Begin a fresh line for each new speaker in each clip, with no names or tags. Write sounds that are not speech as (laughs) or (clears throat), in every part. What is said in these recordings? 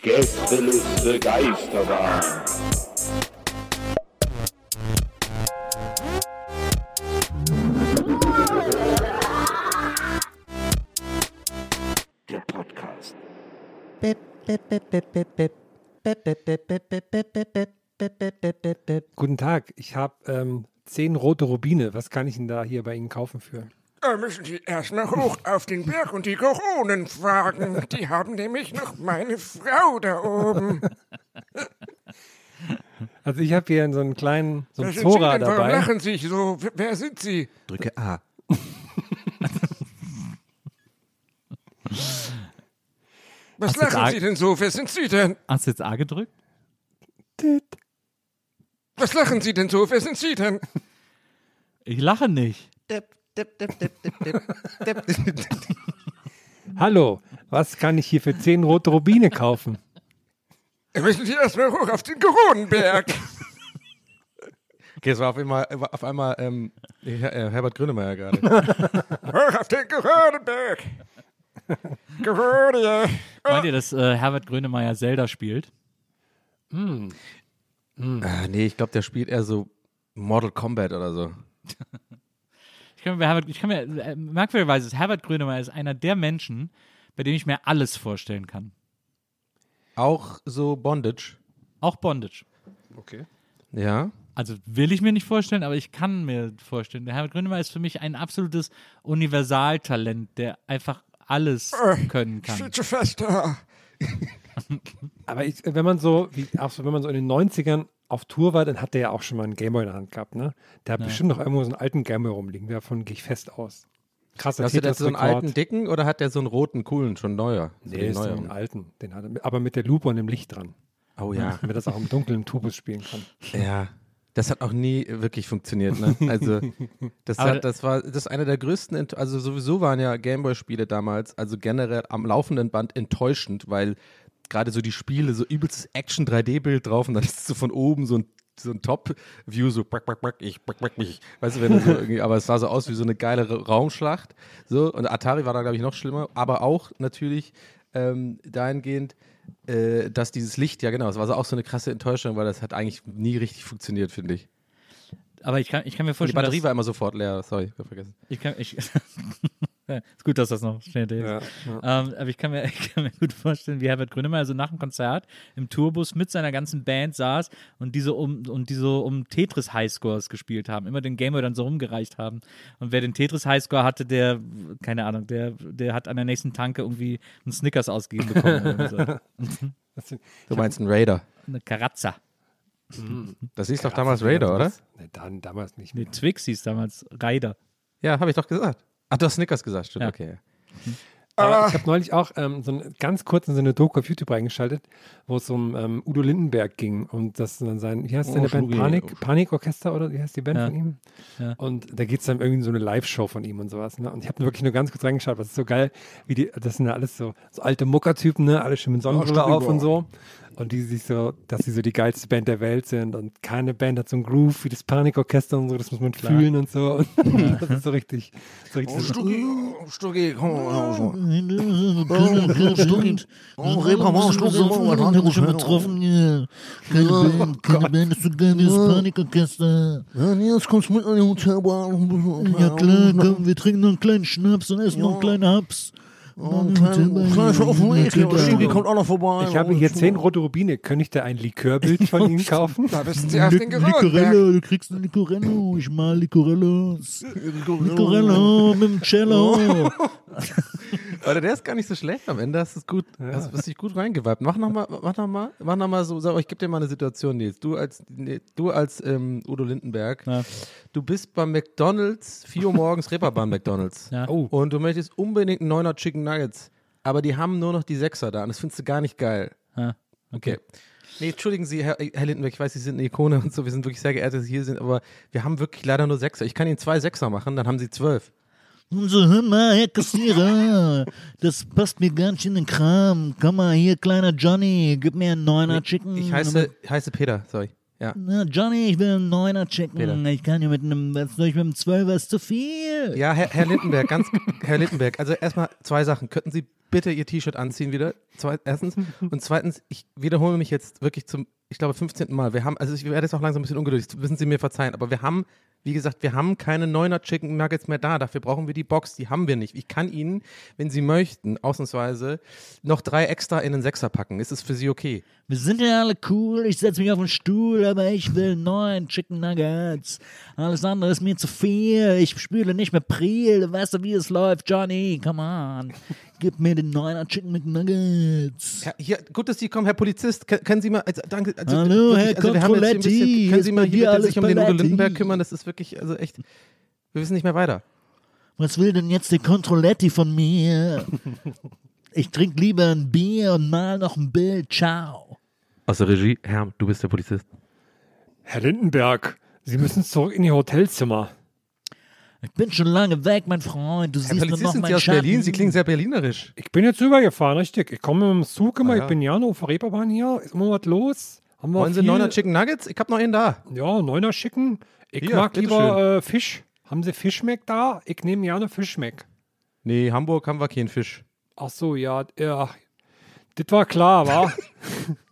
Gästeliste Geisterbahn. Der Podcast.
Guten Tag, ich habe ähm, zehn rote Rubine. Was kann ich denn da hier bei Ihnen kaufen für?
Da müssen Sie erstmal hoch auf den Berg und die Koronen fragen. Die haben nämlich noch meine Frau da oben. (laughs)
Also ich habe hier so einen kleinen, so einen
sind Sie
Zora
denn? Warum
dabei.
lachen Sie so? Wer- sind Sie?
Drücke A. (laughs)
Was
Hast
lachen Sie denn so? Wer sind Sie denn?
Hast du jetzt A gedrückt?
Was lachen Sie denn so? Wer sind Sie denn?
Ich lache nicht. (laughs)
Hallo, was kann ich hier für zehn rote Rubine kaufen?
Da müssen Sie erstmal hoch auf den Koronenberg.
Okay, es war auf einmal, auf einmal ähm, Her äh, Herbert Grönemeyer gerade. (laughs)
hoch auf den Koronenberg. Korone.
Meint ihr, dass äh, Herbert Grönemeyer Zelda spielt?
ah, nee, ich glaube, der spielt eher so Mortal Kombat oder so. (laughs)
Ich kann mir, Herbert, ich kann mir äh, merkwürdigerweise ist Herbert Grönemeyer ist einer der Menschen, bei dem ich mir alles vorstellen kann.
Auch so Bondage.
Auch Bondage.
Okay.
Ja.
Also will ich mir nicht vorstellen, aber ich kann mir vorstellen. Der Herbert Grönemeyer ist für mich ein absolutes Universaltalent, der einfach alles können kann.
da. (laughs)
Aber ich, wenn man so, wie, auch so, wenn man so in den 90ern auf Tour war, dann hat der ja auch schon mal einen Gameboy in der Hand gehabt, ne? Der hat bestimmt noch irgendwo so einen alten Gameboy rumliegen, davon gehe ich fest aus. Krasser
Hast du jetzt so einen alten dicken oder hat der so einen roten, coolen, schon neuer? So
Nee,
den neueren?
einen alten. Den hat er, aber mit der Lupe und dem Licht dran.
Oh ja. (laughs)
Damit das auch im Dunkeln im Tubus spielen kann.
Ja. Das hat auch nie wirklich funktioniert, ne? (laughs) Also, das, hat, das war das ist einer der größten, Ent also sowieso waren ja Gameboy-Spiele damals, also generell am laufenden Band enttäuschend, weil gerade so die Spiele, so übelstes Action-3D-Bild drauf und dann ist so von oben so ein so ein Top-View, so brack, brack, brack, ich, brack, brack, mich. Weißt du, wenn du so irgendwie, aber es sah so aus wie so eine geile Ra- Raumschlacht. So, und Atari war da, glaube ich, noch schlimmer, aber auch natürlich ähm, dahingehend, äh, dass dieses Licht, ja genau, es war so auch so eine krasse Enttäuschung, weil das hat eigentlich nie richtig funktioniert, finde ich.
Aber ich kann, ich kann mir
Und die
vorstellen,
Batterie war immer sofort leer, sorry, ich vergessen.
ich kann, ich, (laughs) ist gut, dass das noch schnell ist.
Ja,
Ähm, aber ich kann, mir, (laughs) ich kann mir gut vorstellen, wie Herbert Grönemeyer so nach dem Konzert im Tourbus mit seiner ganzen Band saß und diese um, und die so um Tetris Highscores gespielt haben, immer den Gameboy dann so rumgereicht haben. Und wer den Tetris Highscore hatte, der, keine Ahnung, der, der hat an der nächsten Tanke irgendwie einen Snickers ausgegeben bekommen. oder so. (laughs)
Du meinst einen Raider.
Eine Karazza.
Das hieß doch damals Raider, oder?
Nee, dann, damals nicht
Nee,
mehr.
Twix hieß damals Raider.
Ja, habe ich doch gesagt. Ach, du hast Snickers gesagt, stimmt,
Ja.
okay.
Aber ich habe neulich auch ähm, so eine, ganz kurz in so eine Doku auf YouTube reingeschaltet, wo es um ähm, Udo Lindenberg ging und das dann sein, wie heißt
Oh,
seine Band?
Schnubi.
Panik, Panikorchester oder wie heißt die Band
Ja.
von ihm?
Ja.
Und da geht es dann irgendwie in so eine Live-Show von ihm und sowas. Ne? Und ich habe wirklich nur ganz kurz reingeschaut, was ist so geil, wie die, das sind ja alles so, so alte Muckertypen, ne? alle schön mit Sonnenbrille auf und so. Und die sich so, dass sie so die geilste Band der Welt sind und keine Band hat so einen Groove wie das Panikorchester und so, das muss man fühlen und so. Und (laughs) das ist so richtig, so richtig so,
Stucki, Stucki, komm mal. so.
schon betroffen hier. Keine Band, keine Band ist so geil wie das Panikorchester.
Ja, nee, jetzt kommst du mit an die Hotelbar.
Ja klar, komm, wir trinken noch einen kleinen Schnaps und essen noch einen kleinen Haps.
Und kommt auch noch vorbei.
ich habe hier zehn rote Rubine, könnte ich da ein Likörbild (laughs) von Ihnen kaufen?
Da bist du auf den.
Licorello, du kriegst ein Licorello. Ich mal Licorellos. Licorello mit dem Cello. (laughs)
Alter, der ist gar nicht so schlecht am Ende. Hast du es gut, hast, hast dich gut reingeweibt. Mach nochmal, mach noch mal, mach noch mal so, sag, ich gebe dir mal eine Situation, Nils. Du als, nee, du als ähm, Udo Lindenberg,
Ja.
du bist beim McDonalds, 4 Uhr morgens, Reeperbahn McDonalds.
Ja.
Oh.
Und du möchtest unbedingt einen Neuner Chicken Nuggets. Aber die haben nur noch die Sechser da und das findest du gar nicht geil.
Ja.
Okay. Nee, entschuldigen Sie, Herr, Herr Lindenberg, ich weiß, Sie sind eine Ikone und so, wir sind wirklich sehr geehrt, dass Sie hier sind, aber wir haben wirklich leider nur Sechser. Ich kann Ihnen zwei Sechser machen, dann haben Sie zwölf.
Und so, hör mal, Herr Kassierer, das passt mir nicht in den Kram. Komm mal hier, kleiner Johnny, gib mir einen Neuner Chicken.
Ich heiße, heiße Peter, sorry. Ja.
Na, Johnny, ich will einen Neuner Chicken.
Peter.
Ich kann hier mit einem, was soll ich mit einem Zwölfer, ist zu viel.
Ja, Herr, Herr Lindenberg, ganz, Herr Lindenberg, also erstmal zwei Sachen. Könnten Sie bitte Ihr T-Shirt anziehen wieder? Zwei, erstens. Und zweitens, ich wiederhole mich jetzt wirklich zum, ich glaube, 15. Mal. Wir haben, also ich werde jetzt auch langsam ein bisschen ungeduldig, das müssen Sie mir verzeihen, aber wir haben, wie gesagt, wir haben keine Neuner Chicken Nuggets mehr da. Dafür brauchen wir die Box, die haben wir nicht. Ich kann Ihnen, wenn Sie möchten, ausnahmsweise, noch drei extra in den Sechser packen. Ist es für Sie okay?
Wir sind ja alle cool, ich setze mich auf den Stuhl, aber ich will neun Chicken Nuggets. Alles andere ist mir zu viel. Ich spüle nicht mehr Priel. Weißt du, wie es läuft, Johnny? Come on. Gib mir den Neuner Chicken McNuggets.
Herr, hier, gut, dass Sie kommen, Herr Polizist. Können, können Sie mal, also, danke. Also,
Hallo,
wirklich,
Herr
also, wir haben jetzt bisschen,
Controletti,
Können Sie mal hier bitte
alles
sich um den Udo? Lindenberg kümmern? Das ist wirklich, also echt, wir wissen nicht mehr weiter.
Was will denn jetzt der Controletti von mir? (laughs) Ich trinke lieber ein Bier und mal noch ein Bild. Ciao.
Aus der Regie, Herr, du bist der Polizist.
Herr Lindenberg, Sie müssen zurück in Ihr Hotelzimmer.
Ich bin schon lange weg, mein Freund. Du
Herr
siehst nur
Polizist,
noch
sind Sie aus
Schatten.
Berlin? Sie klingen sehr berlinerisch.
Ich bin jetzt rübergefahren, richtig. Ich komme mit dem Zug immer,
Ah, ja.
ich bin ja noch auf der Reeperbahn hier. Ist immer was los? Haben wir
Wollen Sie
viel-
Neuner Chicken Nuggets? Ich hab noch einen da.
Ja, Neuner schicken. Ich
Hier,
mag lieber äh, Fisch. Haben Sie Fischmeck da? Ich nehme gerne Fischmeck.
Nee, Hamburg haben wir keinen Fisch.
Ach so, ja, ja. Das war klar, wa? (laughs)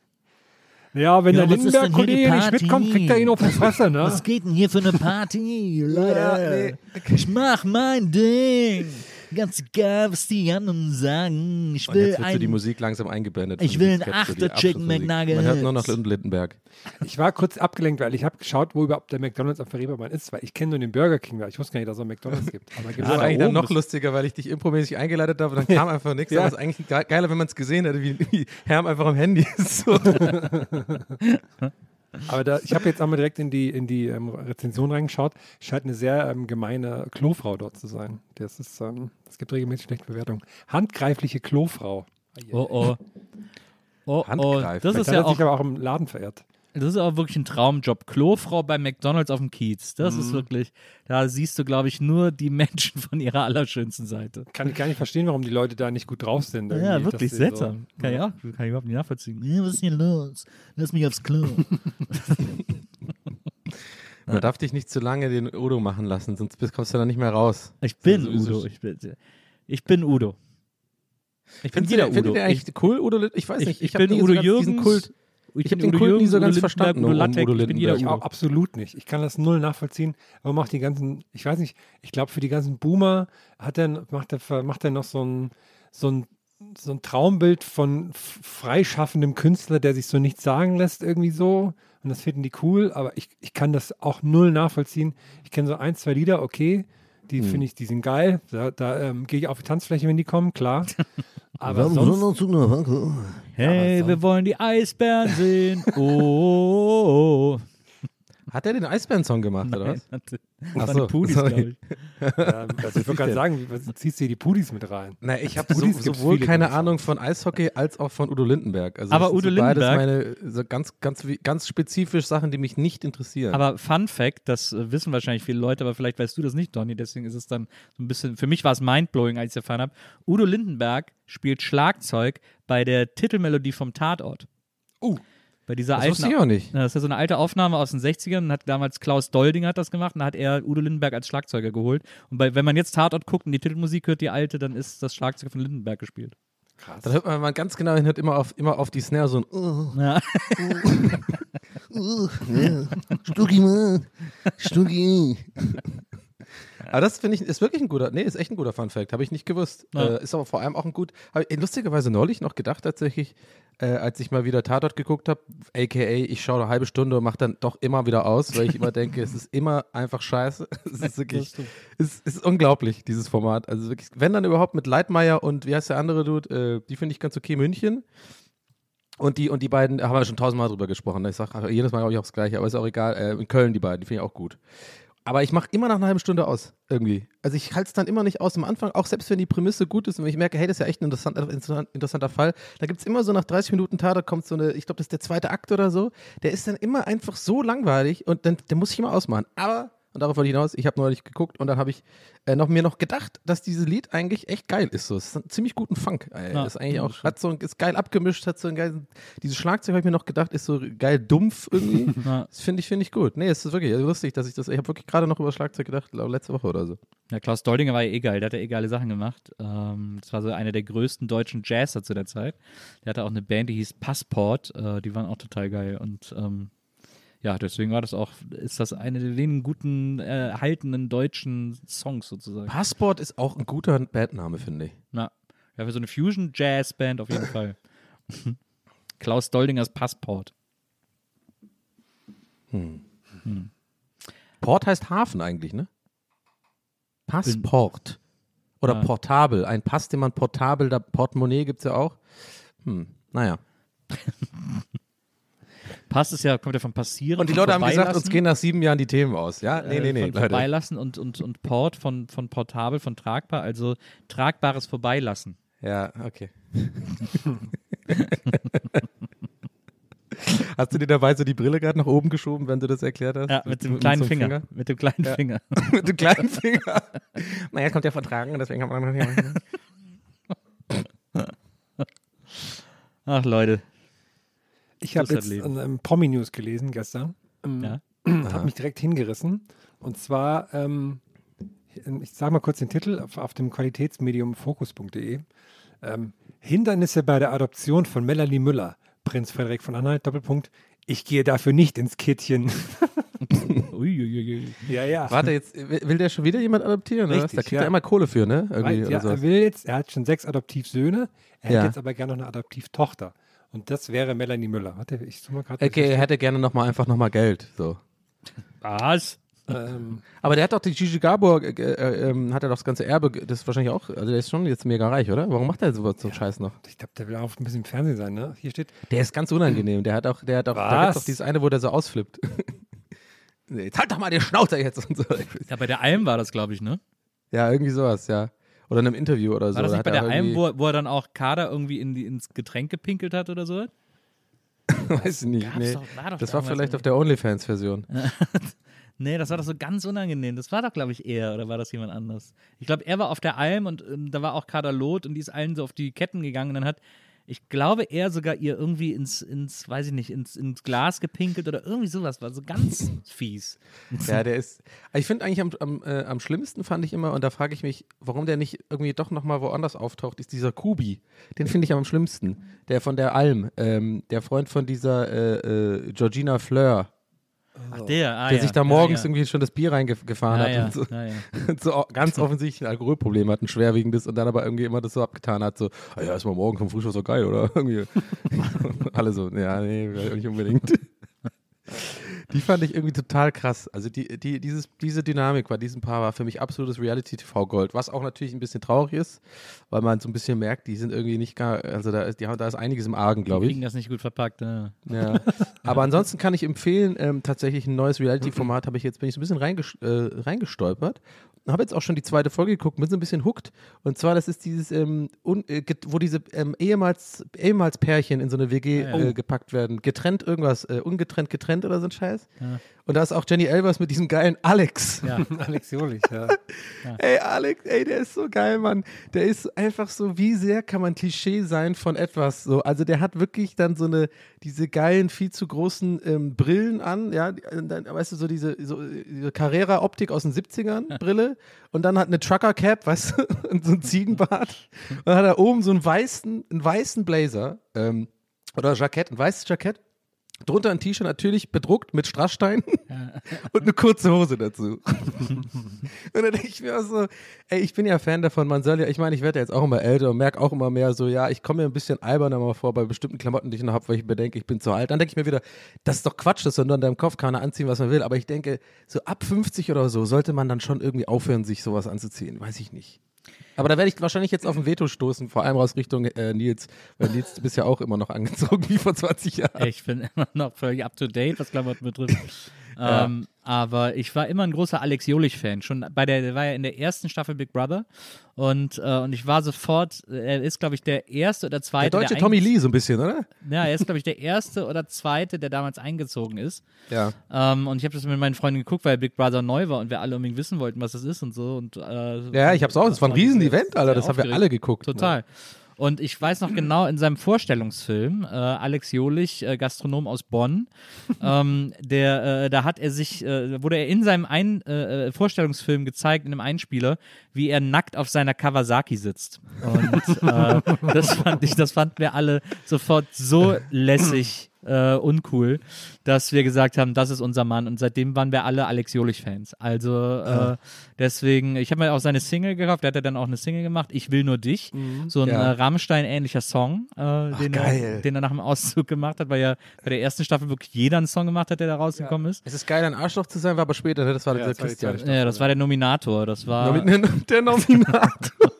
ja, wenn
Ja,
der Lindenberg-Kollege nicht mitkommt, kriegt er ihn auf die Fresse, ne?
Was geht denn hier für eine Party? Leute,
nee.
ich mach mein Ding. Ganz egal, was die anderen sagen. Ich
Und
will
jetzt wird so die
ein,
Musik langsam eingeblendet.
Ich will
die
Achter Chicken. McNuggets.
Man hört nur noch Lindenberg.
Ich war kurz abgelenkt, weil ich habe geschaut, wo überhaupt der McDonalds auf der Reeperbahn ist, weil ich kenne nur den Burger King, weil ich wusste gar nicht, dass es einen McDonalds gibt. Aber gibt's
Das war
da
eigentlich dann noch lustiger, weil ich dich impromäßig eingeleitet habe und dann kam (laughs) einfach nichts.
Ja.
Aber es ist eigentlich ge- geiler, wenn man es gesehen hätte, wie, wie Herm einfach am Handy ist. So. (laughs) (laughs)
Aber da, ich habe jetzt einmal direkt in die, in die ähm, Rezension reingeschaut. Scheint eine sehr ähm, gemeine Klofrau dort zu sein. Das ist, ähm, es gibt regelmäßig schlechte Bewertungen. Handgreifliche Klofrau.
Oh oh. Oh oh.
Handgreiflich.
Das ist
Das
ja
hat
auch
sich aber auch im Laden verehrt.
Das ist auch wirklich ein Traumjob. Klofrau bei McDonalds auf dem Kiez. Das
Mhm.
ist wirklich, da siehst du, glaube ich, nur die Menschen von ihrer allerschönsten Seite.
Kann ich gar nicht verstehen, warum die Leute da nicht gut drauf sind.
Ja, wirklich seltsam. Kann, ich auch, kann ich überhaupt nicht nachvollziehen.
Ja, was ist hier los? Lass mich aufs Klo. (laughs)
Man darf dich nicht zu lange den Udo machen lassen, sonst bist- kommst du da nicht mehr raus.
Ich bin
sowieso-
Udo. Ich bin, ich bin Udo. Ich bin jeder
den- findet
Udo.
ihr eigentlich cool, Udo? Ich weiß
ich,
nicht.
ich,
hab
bin
so
Udo
ganz
Jürgens.
Kult.
Ich,
Ich hab
bin
den Kult nie so ganz verstanden,
Udo Lattek,
Udo
ich bin jeder
Ich auch absolut nicht. Ich kann das null nachvollziehen. Aber macht die ganzen, ich weiß nicht, ich glaube, für die ganzen Boomer hat er, macht er, macht er noch so ein, so ein, so ein Traumbild von freischaffendem Künstler, der sich so nichts sagen lässt, irgendwie so. Und das finden die cool, aber ich, ich kann das auch null nachvollziehen. Ich kenne so ein, zwei Lieder, okay, die finde ich, die sind geil. Da, da ähm, gehe ich auf die Tanzfläche, wenn die kommen, klar. (laughs) Aber sonst,
Hey, wir wollen die Eisbären sehen. Oh.
Hat er den Eisbären-Song gemacht, oder was?
Das
Ach
waren
so,
die Pudis,
sorry.
glaube ich.
ähm, also ich würde gerade sagen, wie, was, ziehst du hier die Pudis mit rein?
Na, ich habe so, sowohl keine Ahnung von Eishockey als auch von Udo Lindenberg. Also
Aber
das sind
Udo
so beides
Lindenberg-
meine so ganz, ganz, ganz spezifisch Sachen, die mich nicht interessieren.
Aber Fun Fact, das äh, wissen wahrscheinlich viele Leute, aber vielleicht weißt du das nicht, Donny, deswegen ist es dann so ein bisschen, für mich war es mindblowing, als ich es erfahren habe. Udo Lindenberg spielt Schlagzeug bei der Titelmelodie vom Tatort. Oh. Bei dieser
Das
alten,
wusste ich auch nicht.
Ja, das ist ja so eine alte Aufnahme aus den 60ern. Und hat damals Klaus Dolding hat das gemacht und da hat er Udo Lindenberg als Schlagzeuger geholt. Und bei, wenn man jetzt Tatort guckt und die Titelmusik hört, die alte, dann ist das Schlagzeug von Lindenberg gespielt.
Da hört man, wenn man ganz genau hinhört, immer auf, immer auf die Snare so ein uh,
Ja. (laughs)
Stucki, Mann. Stucki. (laughs) Aber das finde ich, ist wirklich ein guter, nee, ist echt ein guter Fun-Fact. Habe ich nicht gewusst.
Ja.
Äh, ist aber vor allem auch ein gut, habe ich lustigerweise neulich noch gedacht tatsächlich, äh, als ich mal wieder Tatort geguckt habe, aka ich schaue eine halbe Stunde und mache dann doch immer wieder aus, weil ich immer denke, es ist immer einfach scheiße. (laughs) Es ist wirklich, es ist unglaublich, dieses Format. Also wirklich, wenn dann überhaupt mit Leitmeier und wie heißt der andere Dude, äh, die finde ich ganz okay, München. Und die, und die beiden haben wir schon tausendmal drüber gesprochen. Ich sage jedes Mal glaube ich auch das Gleiche, aber ist auch egal. Äh, in Köln die beiden, die finde ich auch gut. Aber ich mache immer nach einer halben Stunde aus, irgendwie. Also ich halte es dann immer nicht aus am Anfang, auch selbst wenn die Prämisse gut ist und wenn ich merke, hey, das ist ja echt ein interessant, interessant, interessanter Fall, da gibt es immer so nach 30 Minuten Tat, da kommt so eine, ich glaube, das ist der zweite Akt oder so, der ist dann immer einfach so langweilig und dann, den muss ich immer ausmachen. Aber, und darauf wollte ich hinaus, ich habe neulich geguckt und dann habe ich äh, noch, mir noch gedacht, dass dieses Lied eigentlich echt geil ist. So. Es ist einen ziemlich guten Funk. Äh,
Ja,
ist eigentlich auch, hat so, ist geil abgemischt, hat so ein geiles, dieses Schlagzeug habe ich mir noch gedacht, ist so geil dumpf irgendwie. (laughs)
Ja.
Das finde ich, finde ich gut. Nee, es ist wirklich lustig, dass ich das, ich habe wirklich gerade noch über Schlagzeug gedacht, glaub, letzte Woche oder so.
Ja, Klaus Doldinger war ja eh geil, der hat ja eh geile Sachen gemacht. Ähm, das war so einer der größten deutschen Jazzer zu der Zeit. Der hatte auch eine Band, die hieß Passport, äh, die waren auch total geil. Und ähm, ja, deswegen war das auch, ist das eine der wenigen guten, äh, erhaltenen deutschen Songs sozusagen.
Passport ist auch ein guter Bandname, finde ich.
Na, ja, für so eine Fusion-Jazz-Band auf jeden (laughs) Fall. (laughs) Klaus Doldingers Passport.
Port heißt Hafen eigentlich, ne? Passport. Oder
Ja.
portabel. Ein Pass, den man portabel, da Portemonnaie gibt es ja auch. Hm, naja. (laughs)
Pass ist ja, kommt ja von Passieren.
Und die
von
Leute haben gesagt, uns gehen nach sieben Jahren die Themen aus. Ja, nee, nee, nee,
äh, von. Vorbeilassen und, und, und Port von, von portabel, von tragbar, also tragbares Vorbeilassen.
Ja, okay. (laughs) Hast du dir dabei so die Brille gerade nach oben geschoben, wenn du das erklärt hast?
Ja, mit dem kleinen
so einem
Finger. Mit dem kleinen
Ja.
Finger. (laughs)
mit dem kleinen Finger. naja, kommt ja vertragen, deswegen haben wir
Ach, Leute.
Ich habe jetzt ähm, Promi-News gelesen gestern. Ähm,
Ja.
Hat mich direkt hingerissen. Und zwar, ähm, ich sage mal kurz den Titel auf, auf dem Qualitätsmedium fokus.de. Ähm, Hindernisse bei der Adoption von Melanie Müller, Prinz Frederik von Anhalt, Doppelpunkt. Ich gehe dafür nicht ins Kittchen. (laughs)
Uiuiui.
ja, ja.
Warte, jetzt will der schon wieder jemand adoptieren?
Richtig,
Da kriegt
ja.
er immer Kohle für, ne? Irgendwie
Weil,
oder
ja, er will jetzt, er hat schon sechs Adoptivsöhne, er
Ja.
hätte jetzt aber gerne noch eine Adoptivtochter. Und das wäre Melanie Müller. Warte, ich suche mal gerade.
Okay, er hätte gerne noch mal einfach nochmal Geld. So.
Was?
ähm,
Aber der hat doch die Gigi Gabor, äh, äh, ähm, hat er doch das ganze Erbe, das ist wahrscheinlich auch, also der ist schon jetzt mega reich, oder? Warum macht er sowas so einen Scheiß noch?
ich glaube, der will auch ein bisschen im Fernsehen sein, ne? Hier steht,
Der ist ganz unangenehm. Der hat auch, der hat auch, da gibt's doch dieses eine, wo der so ausflippt. (laughs) Nee, Jetzt halt doch mal den Schnauzer jetzt und so.
Ja, bei der Alm war das, glaube ich, ne?
Ja, irgendwie sowas, ja. Oder in einem Interview oder so.
War das
Da
nicht bei
er
der Alm,
irgendwie-
wo, wo er dann auch Kader irgendwie in die, ins Getränk gepinkelt hat oder so? (laughs)
Weiß ich nicht. Nee.
doch- war doch
das war vielleicht
irgendwie.
auf der OnlyFans-Version. (laughs)
Nee, das war doch so ganz unangenehm. Das war doch, glaube ich, er oder war das jemand anders? Ich glaube, er war auf der Alm und ähm, da war auch Kader Loth und die ist allen so auf die Ketten gegangen und dann hat, ich glaube, er sogar ihr irgendwie ins, ins weiß ich nicht, ins, ins Glas gepinkelt oder irgendwie sowas. War so ganz (laughs) fies.
Ja, der ist. Ich finde eigentlich am, am, äh, am schlimmsten fand ich immer, und da frage ich mich, warum der nicht irgendwie doch nochmal woanders auftaucht, ist dieser Kubi. Den finde ich am schlimmsten. Der von der Alm, ähm, der Freund von dieser äh, äh, Georgina Fleur,
Ach, der, ah,
der
ja.
sich da
ja,
morgens
ja.
irgendwie schon das Bier reingefahren
ja,
hat
ja,
und so,
ja, ja.
und (laughs) so ganz (laughs) offensichtlich ein Alkoholproblem hat, ein schwerwiegendes und dann aber irgendwie immer das so abgetan hat, so, ah ja, ist mal morgen vom Frühstück so geil, oder? (laughs) Irgendwie. Alle so, ja, nee, nicht unbedingt. Die fand ich irgendwie total krass. Also die, die, dieses, diese Dynamik bei diesem Paar war für mich absolutes Reality-TV-Gold, was auch natürlich ein bisschen traurig ist, weil man so ein bisschen merkt, die sind irgendwie nicht gar, also da ist, die haben, da ist einiges im Argen,
Die
glaube ich.
kriegen das nicht gut verpackt. Ja.
Ja. Aber ansonsten kann ich empfehlen, ähm, tatsächlich ein neues Reality-Format habe ich jetzt, bin ich so ein bisschen reinges äh, reingestolpert. Habe jetzt auch schon die zweite Folge geguckt, bin so ein bisschen hooked. Und zwar, das ist dieses, ähm, un, äh, wo diese ähm, ehemals, ehemals Pärchen in so eine WG
Ah, ja.
äh, gepackt werden. Getrennt irgendwas, äh, ungetrennt, getrennt oder so ein Scheiß. das? Und da ist auch Jenny Elvers mit diesem geilen Alex.
Ja. (laughs)
Alex Jolich, (laughs) ja.
Ey, Alex, ey, der ist so geil, Mann. Der ist einfach so, wie sehr kann man Klischee sein von etwas so. Also der hat wirklich dann so eine, diese geilen, viel zu großen ähm, Brillen an, ja, dann, weißt du, so diese, so, diese Carrera-Optik aus den 70ern, Brille. (laughs) Und dann hat eine Trucker-Cap, weißt du, (laughs) und so ein Ziegenbart. Und dann hat er oben so einen weißen, einen weißen Blazer, ähm, oder Jackett, ein weißes Jackett. Drunter ein T-Shirt natürlich bedruckt mit Strasssteinen (laughs) und eine kurze Hose dazu. (laughs) und dann denke ich mir auch so, ey, ich bin ja Fan davon, man soll ja, ich meine, ich werde ja jetzt auch immer älter und merke auch immer mehr so, ja, ich komme mir ein bisschen alberner mal vor bei bestimmten Klamotten, die ich noch habe, weil ich bedenke, ich bin zu alt. Dann denke ich mir wieder, das ist doch Quatsch, das soll nur in deinem Kopf keiner anziehen, was man will. Aber ich denke, so ab 50 oder so sollte man dann schon irgendwie aufhören, sich sowas anzuziehen. Weiß ich nicht. Aber da werde ich wahrscheinlich jetzt auf ein Veto stoßen, vor allem aus Richtung äh, Nils, weil Nils, du bist ja auch immer noch angezogen (laughs) wie vor 20 Jahren.
Ich bin immer noch völlig up to date, was Klamotten betrifft. ähm, aber ich war immer ein großer Alex Jolich-Fan. Schon bei der, der war ja in der ersten Staffel Big Brother. Und, äh, und ich war sofort, er ist, glaube ich, der erste oder
Der
zweite.
deutsche
der
Tommy Lee so ein bisschen, oder?
Ja, er ist, glaube ich, der erste oder zweite, der damals eingezogen ist.
Ja.
Ähm, und ich habe das mit meinen Freunden geguckt, weil Big Brother neu war und wir alle unbedingt wissen wollten, was das ist und so. Und, äh,
Ja, ich hab's auch. Das war ein Riesen-Event, Alter. Das haben wir alle geguckt.
Total. Und ich weiß noch genau, in seinem Vorstellungsfilm, äh, Alex Jolich, äh, Gastronom aus Bonn, (laughs) ähm, der, äh, da hat er sich, äh, wurde er in seinem ein, äh, äh, Vorstellungsfilm gezeigt, in einem Einspieler, wie er nackt auf seiner Kawasaki sitzt. Und äh, (laughs) das fand ich, das fanden wir alle sofort so lässig. Äh, uncool, dass wir gesagt haben, das ist unser Mann und seitdem waren wir alle Alex Jolich-Fans. Also äh, deswegen, ich habe mir auch seine Single gekauft, der hat ja dann auch eine Single gemacht, Ich will nur dich, so ein
Ja.
äh, Rammstein-ähnlicher Song, äh, den,
geil.
er, den er nach dem Auszug gemacht hat, weil ja bei der ersten Staffel wirklich jeder einen Song gemacht hat, der da rausgekommen ist.
Es ist geil, ein Arschloch zu sein, war aber später, ne? das war
Ja,
dieser
das war die
Christian.
Ja, das war der Nominator, das war... (laughs)
Der Nominator. (laughs)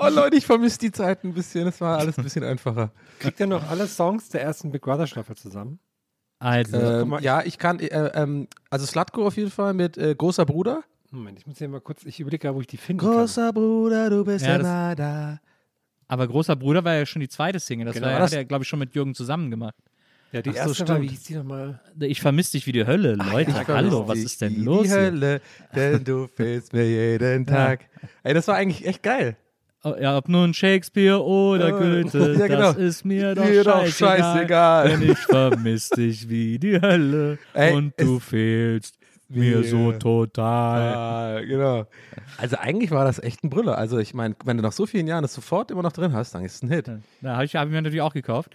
oh Leute, ich vermisse die Zeit ein bisschen. Es war alles ein bisschen einfacher.
Kriegt ihr noch alle Songs der ersten Big Brother Staffel zusammen?
Also,
Ähm, ja, ich kann, äh, ähm, also Slatko auf jeden Fall mit äh, Großer Bruder.
Moment, ich muss hier mal kurz, ich überlege gerade, wo ich die finde.
Großer Bruder, du bist
Ja,
ja, da.
aber Großer Bruder war ja schon die zweite Single, das,
Genau,
war,
das-
hat er, glaube ich, schon mit Jürgen zusammen gemacht.
Ja, die
Ach so,
erste war,
stimmt.
wie hieß die nochmal?
Ich vermisse dich wie die Hölle, Leute.
Ich
Hallo,
vermisse
was ist denn
wie
los?
Die
hier?
Hölle, denn du (laughs) fehlst mir jeden Tag. Ey, das war eigentlich echt geil.
Oh, Ja, ob nun Shakespeare oder
Äh,
Goethe, (laughs)
ja, genau.
das ist mir doch
Mir doch
scheißegal.
scheißegal.
Denn ich vermiss dich wie die Hölle
Ey,
und du fehlst mir so total.
Ah, genau. Also eigentlich war das echt ein Brüller. Also ich meine, wenn du nach so vielen Jahren das sofort immer noch drin hast, dann ist es ein Hit.
Da habe ich, hab ich mir natürlich auch gekauft.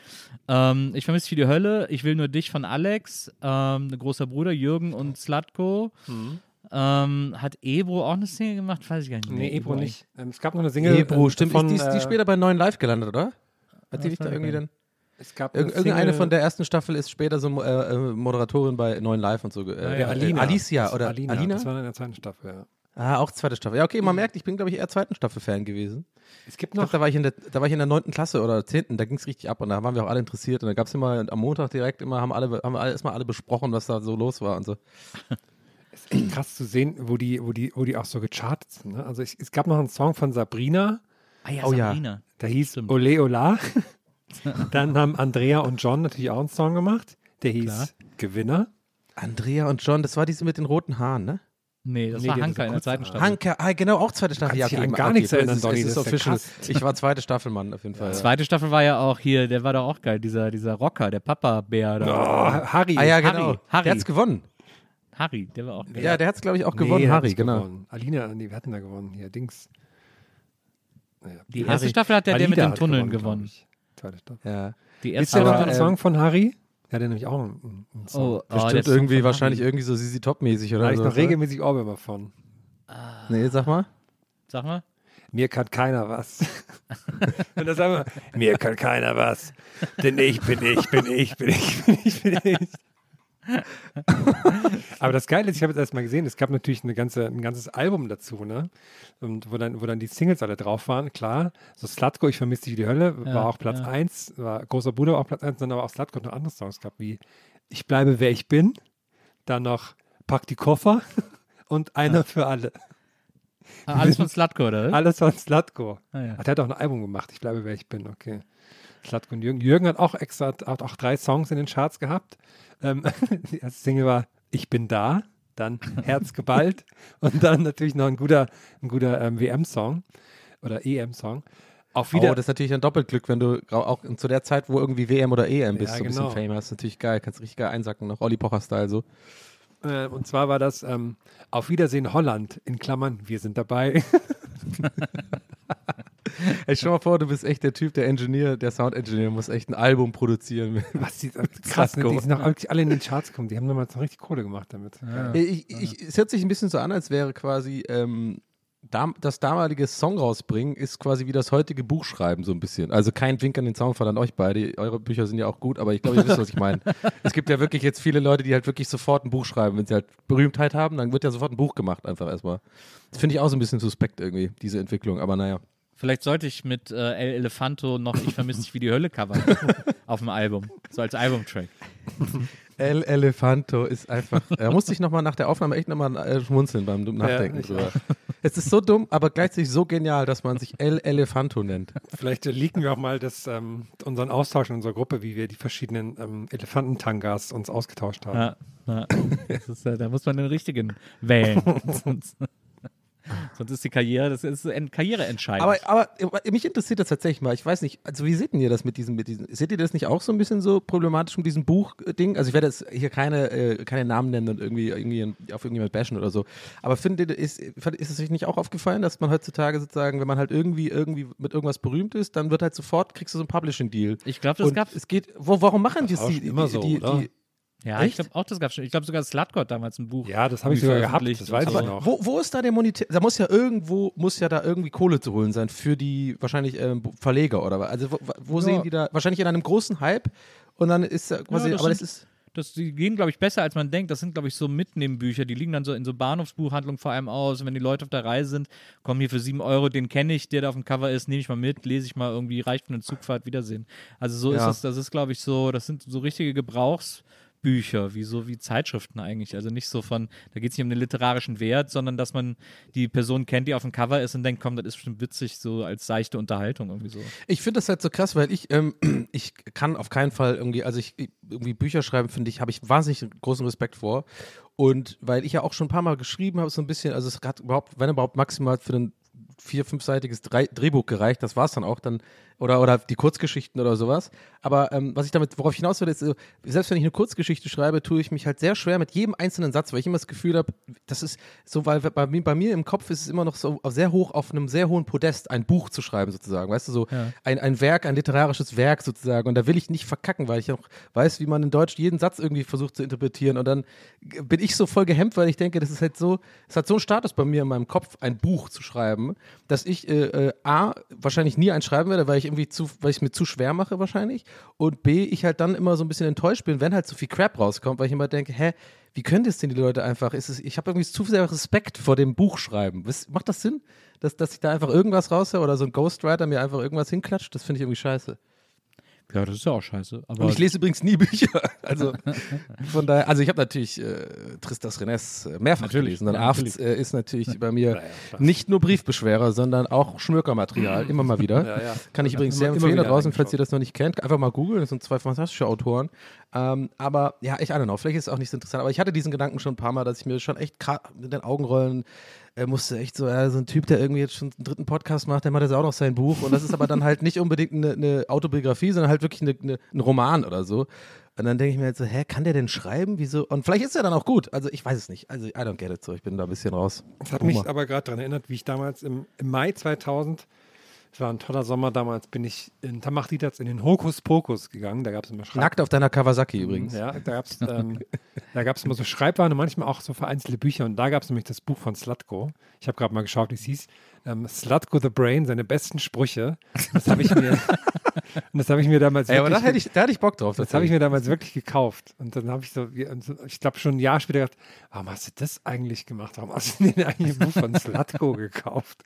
Ähm, ich vermisse dich wie die Hölle. Ich will nur dich von Alex, ähm, großer Bruder, Jürgen und Slatko.
Mhm.
Ähm, hat Ebro auch eine Single gemacht? Weiß ich gar nicht.
Nee, Ebro nicht. Ähm, es gab noch eine Single.
Ebro,
äh,
stimmt.
Von,
die, ist, die
äh,
später bei Neuen Live gelandet, oder? Hat die nicht da irgendwie dann?
Es gab
Irg
eine
irgendeine
Single-
von der ersten Staffel ist später so äh, äh, Moderatorin bei Neuen Live und so. Äh,
Ja, ja, Alina.
Alicia oder
Alina.
Alina?
Das war in der zweiten Staffel, ja.
Ah, auch zweite Staffel. Ja, okay, man merkt, ich bin, glaube ich, eher zweiten Staffel-Fan gewesen.
Es gibt
Ich glaub,
noch,
da war ich in der, da war ich in der neunten Klasse oder zehnten, da ging es richtig ab und da waren wir auch alle interessiert und da gab es immer am Montag direkt immer, haben alle, haben wir alle, erstmal alle besprochen, was da so los war und so.
Ist echt krass zu sehen, wo die, wo die, wo die auch so gechartet sind. Ne? Also ich, es gab noch einen Song von Sabrina,
Ah ja,
Oh ja.
Sabrina.
der hieß
Stimmt.
Ole Ola. (laughs) Dann haben Andrea und John natürlich auch einen Song gemacht, der hieß
Klar.
Gewinner.
Andrea und John, das war diese mit den roten Haaren, ne?
Nee, das
Nee,
war Hanka in der zweiten. Staffel.
Hanke, ah, genau, auch zweite Staffel.
Kannst an
okay,
gar
okay,
nichts erinnern, Donny,
ist
das ist ja
official. Ich war zweite Staffelmann auf jeden Fall. Ja.
Zweite Staffel war ja auch hier, der war doch auch geil, dieser, dieser Rocker, der Papa-Bär.
Oh,
da.
Harry.
Ah ja,
Harry,
genau.
Harry.
Der hat's gewonnen.
Harry, der war auch geil.
Ja, der hat's, glaube ich, auch
Nee,
gewonnen, Harry, genau.
Gewonnen. Alina, nee, wir hatten da gewonnen. Hier, Dings. Naja,
Die erste Staffel hat der, der mit
Alida
den
hat
Tunneln gewonnen.
ich. Zweite Staffel.
Ja.
Die erste
ihr noch
Aber,
einen
ähm,
Song von Harry? Der hatte nämlich auch einen, einen Song.
Oh, oh, der
Bestimmt
Song
irgendwie, wahrscheinlich
Harry.
irgendwie so Sisi Top-mäßig
Da
oder
habe ich
so.
noch
oder?
regelmäßig Ohrwürmer von.
Nee, sag mal.
Sag mal.
Mir kann keiner was. (laughs) Und das sagen wir, mir kann keiner was. Denn ich bin ich, bin ich, bin ich, bin ich, bin ich. (laughs) Aber das Geile ist, ich habe jetzt erst mal gesehen, es gab natürlich eine ganze, ein ganzes Album dazu, ne? Und wo dann, wo dann die Singles alle drauf waren, klar. So Slutko, ich vermisse dich wie die Hölle,
Ja,
war auch Platz
ja.
1, war Großer Bruder war auch Platz 1, dann aber auch Slutko noch andere Songs gehabt, wie Ich bleibe, wer ich bin, dann noch Pack die Koffer (laughs) und Einer für alle.
Ah, alles von (laughs) Slutko, oder?
Alles von Slutko.
Ah, ja.
Ach, der hat auch ein Album gemacht. Ich bleibe, wer ich bin. Okay. Slatko und Jürgen. Jürgen hat auch extra, hat auch drei Songs in den Charts gehabt. Ähm, (laughs) die erste Single war Ich bin da, dann Herz geballt (laughs) und dann natürlich noch ein guter, ein guter ähm, WM-Song oder EM-Song. Auch wieder.
oh, das ist natürlich ein Doppelglück, wenn du auch zu der Zeit, wo irgendwie WM oder EM bist,
Ja,
so ein
genau.
bisschen famous, natürlich geil, kannst richtig geil einsacken, noch Olli Pocher-Style so.
Äh, und zwar war das ähm, Auf Wiedersehen Holland, in Klammern, wir sind dabei. (laughs)
Ey, stell mal vor, du bist echt der Typ, der Engineer, der Sound-Engineer, muss echt ein Album produzieren.
Was die, (laughs) krass, ne? Die sind auch wirklich alle in den Charts gekommen. Die haben damals noch richtig Kohle gemacht damit. Geil.
Ich, ich, es hört sich ein bisschen so an, als wäre quasi ähm, das damalige Song rausbringen, ist quasi wie das heutige Buchschreiben so ein bisschen. Also kein Wink an den Zaunfall an euch beide. Eure Bücher sind ja auch gut, aber ich glaube, ihr wisst, was ich meine. (laughs) es gibt ja wirklich jetzt viele Leute, die halt wirklich sofort ein Buch schreiben. Wenn sie halt Berühmtheit haben, dann wird ja sofort ein Buch gemacht, einfach erstmal. Das finde ich auch so ein bisschen suspekt irgendwie, diese Entwicklung, aber naja.
Vielleicht sollte ich mit äh, El Elefanto noch Ich vermisse dich wie die Hölle covern (laughs) auf dem Album. So als Albumtrack.
El Elefanto ist einfach. Da musste ich nochmal nach der Aufnahme echt nochmal äh, schmunzeln beim Nachdenken drüber. Es ist so dumm, aber gleichzeitig so genial, dass man sich El Elefanto nennt.
Vielleicht äh, leaken wir auch mal das, ähm, unseren Austausch in unserer Gruppe, wie wir die verschiedenen ähm, Elefantentangas uns ausgetauscht haben.
Ja, ja. Das ist, äh, da muss man den richtigen wählen. sonst, (laughs) (laughs) sonst ist die Karriere, das ist ein Karriereentscheidend.
Aber, aber äh, mich interessiert das tatsächlich mal. Ich weiß nicht, also wie seht ihr das mit diesem, mit diesem, seht ihr das nicht auch so ein bisschen so problematisch mit diesem Buchding? Also ich werde jetzt hier keine, äh, keine Namen nennen und irgendwie, irgendwie auf irgendjemand bashen oder so. Aber findet ihr, ist, ist es euch nicht auch aufgefallen, dass man heutzutage sozusagen, wenn man halt irgendwie, irgendwie mit irgendwas berühmt ist, dann wird halt sofort, kriegst du so einen Publishing-Deal.
ich glaube, das gab
es geht, wo, warum machen die die,
schon immer
die,
so,
die,
oder?
die,
Ja, ich
Echt?
glaube auch, das gab schon. Ich glaube sogar Slutko hat damals ein Buch.
Ja, das habe ich sogar gehabt, das weiß ich noch.
Wo, wo ist da der Monetär? Da muss ja irgendwo, muss ja da irgendwie Kohle zu holen sein für die wahrscheinlich ähm, Verleger oder was. Also wo, wo sehen die da? Wahrscheinlich in einem großen Hype und dann ist da quasi,
das
aber das
sind-
ist.
Das, die gehen, glaube ich, besser, als man denkt. Das sind, glaube ich, so Mitnehmbücher. Die liegen dann so in so Bahnhofsbuchhandlungen vor allem aus. Und wenn die Leute auf der Reise sind, kommen hier für sieben Euro, den kenne ich, der da auf dem Cover ist, nehme ich mal mit, lese ich mal irgendwie, reicht für eine Zugfahrt, Wiedersehen. Also so
Ja.
ist es, das ist, glaube ich, so, das sind so richtige Gebrauchsbücher, wie so wie Zeitschriften eigentlich. Also nicht so von, da geht es nicht um den literarischen Wert, sondern dass man die Person kennt, die auf dem Cover ist und denkt, komm, das ist bestimmt witzig, so als seichte Unterhaltung irgendwie so.
Ich finde das halt so krass, weil ich, ähm, (clears throat) ich kann auf keinen Fall irgendwie, also ich, ich- irgendwie Bücher schreiben, finde ich, habe ich wahnsinnig großen Respekt vor. Und weil ich ja auch schon ein paar Mal geschrieben habe, so ein bisschen, also es hat überhaupt, wenn überhaupt maximal für ein vier-, fünfseitiges Drei Drehbuch gereicht, das war es dann auch dann, oder, oder die Kurzgeschichten oder sowas. Aber ähm, was ich damit, worauf ich hinaus will, ist, äh, selbst wenn ich eine Kurzgeschichte schreibe, tue ich mich halt sehr schwer mit jedem einzelnen Satz, weil ich immer das Gefühl habe, das ist so, weil bei mir, bei mir im Kopf ist es immer noch so sehr hoch auf einem sehr hohen Podest, ein Buch zu schreiben sozusagen, weißt du, so ein, ein Werk, ein literarisches Werk sozusagen. Und da will ich nicht verkacken, weil ich auch weiß, wie man in Deutsch jeden Satz irgendwie versucht zu interpretieren. Und dann bin ich so voll gehemmt, weil ich denke, das ist halt so, es hat so einen Status bei mir in meinem Kopf, ein Buch zu schreiben, dass ich äh, äh, A, wahrscheinlich nie eins schreiben werde, weil ich irgendwie zu, weil ich es mir zu schwer mache wahrscheinlich. Und B, ich halt dann immer so ein bisschen enttäuscht bin, wenn halt so viel Crap rauskommt, weil ich immer denke, hä, wie können das denn die Leute einfach? Ist es, ich habe irgendwie zu sehr Respekt vor dem Buchschreiben. Was, macht das Sinn, dass, dass ich da einfach irgendwas raushöre oder so ein Ghostwriter mir einfach irgendwas hinklatscht? Das finde ich irgendwie scheiße.
Ja, das ist ja auch scheiße. Aber
Und ich lese übrigens nie Bücher. (laughs) Also (laughs) von daher, also ich habe natürlich äh, Tristas Rennes äh, mehrfach
Natürlich,
gelesen. Und
ja,
Aft äh, ist natürlich bei mir (laughs) nicht nur Briefbeschwerer, sondern auch Schmökermaterial, immer mal wieder.
Ja, ja.
Kann ich übrigens sehr empfehlen da draußen, falls ihr das noch nicht kennt. Einfach mal googeln, das sind zwei fantastische Autoren. Ähm, aber ja, ich, I don't know, vielleicht ist es auch nicht so interessant. Aber ich hatte diesen Gedanken schon ein paar Mal, dass ich mir schon echt mit den Augen rollen äh, musste. Echt so, äh, so ein Typ, der irgendwie jetzt schon einen dritten Podcast macht, der macht jetzt auch noch sein Buch. Und das ist aber dann halt nicht unbedingt eine, eine Autobiografie, sondern halt wirklich eine, eine, ein Roman oder so. Und dann denke ich mir halt so, hä, kann der denn schreiben? Wieso? Und vielleicht ist er dann auch gut. Also ich weiß es nicht. Also I don't get it so. Ich bin da ein bisschen raus.
Das hat
Guck
mich aber gerade daran erinnert, wie ich damals im, im Mai 2000, es war ein toller Sommer damals, bin ich in Tamachditats in den Hokus Pokus gegangen. Da gab es immer Schreib
Nackt auf deiner Kawasaki übrigens.
Ja, da gab es (laughs) ähm, da gab's immer so Schreibwaren und manchmal auch so vereinzelte Bücher. Und da gab es nämlich das Buch von Slutko. Ich habe gerade mal geschaut, wie es hieß. Ähm, Slutko the Brain, seine besten Sprüche. Das habe ich mir, (laughs) und das habe ich mir damals
Ey, aber da
wirklich
hätte ich, da hätte ich Bock drauf.
das habe ich mir damals wirklich gekauft. Und dann habe ich so, ich glaube schon ein Jahr später gedacht, warum hast du das eigentlich gemacht? Warum hast du denn eigentlich ein Buch von (laughs) Slutko gekauft?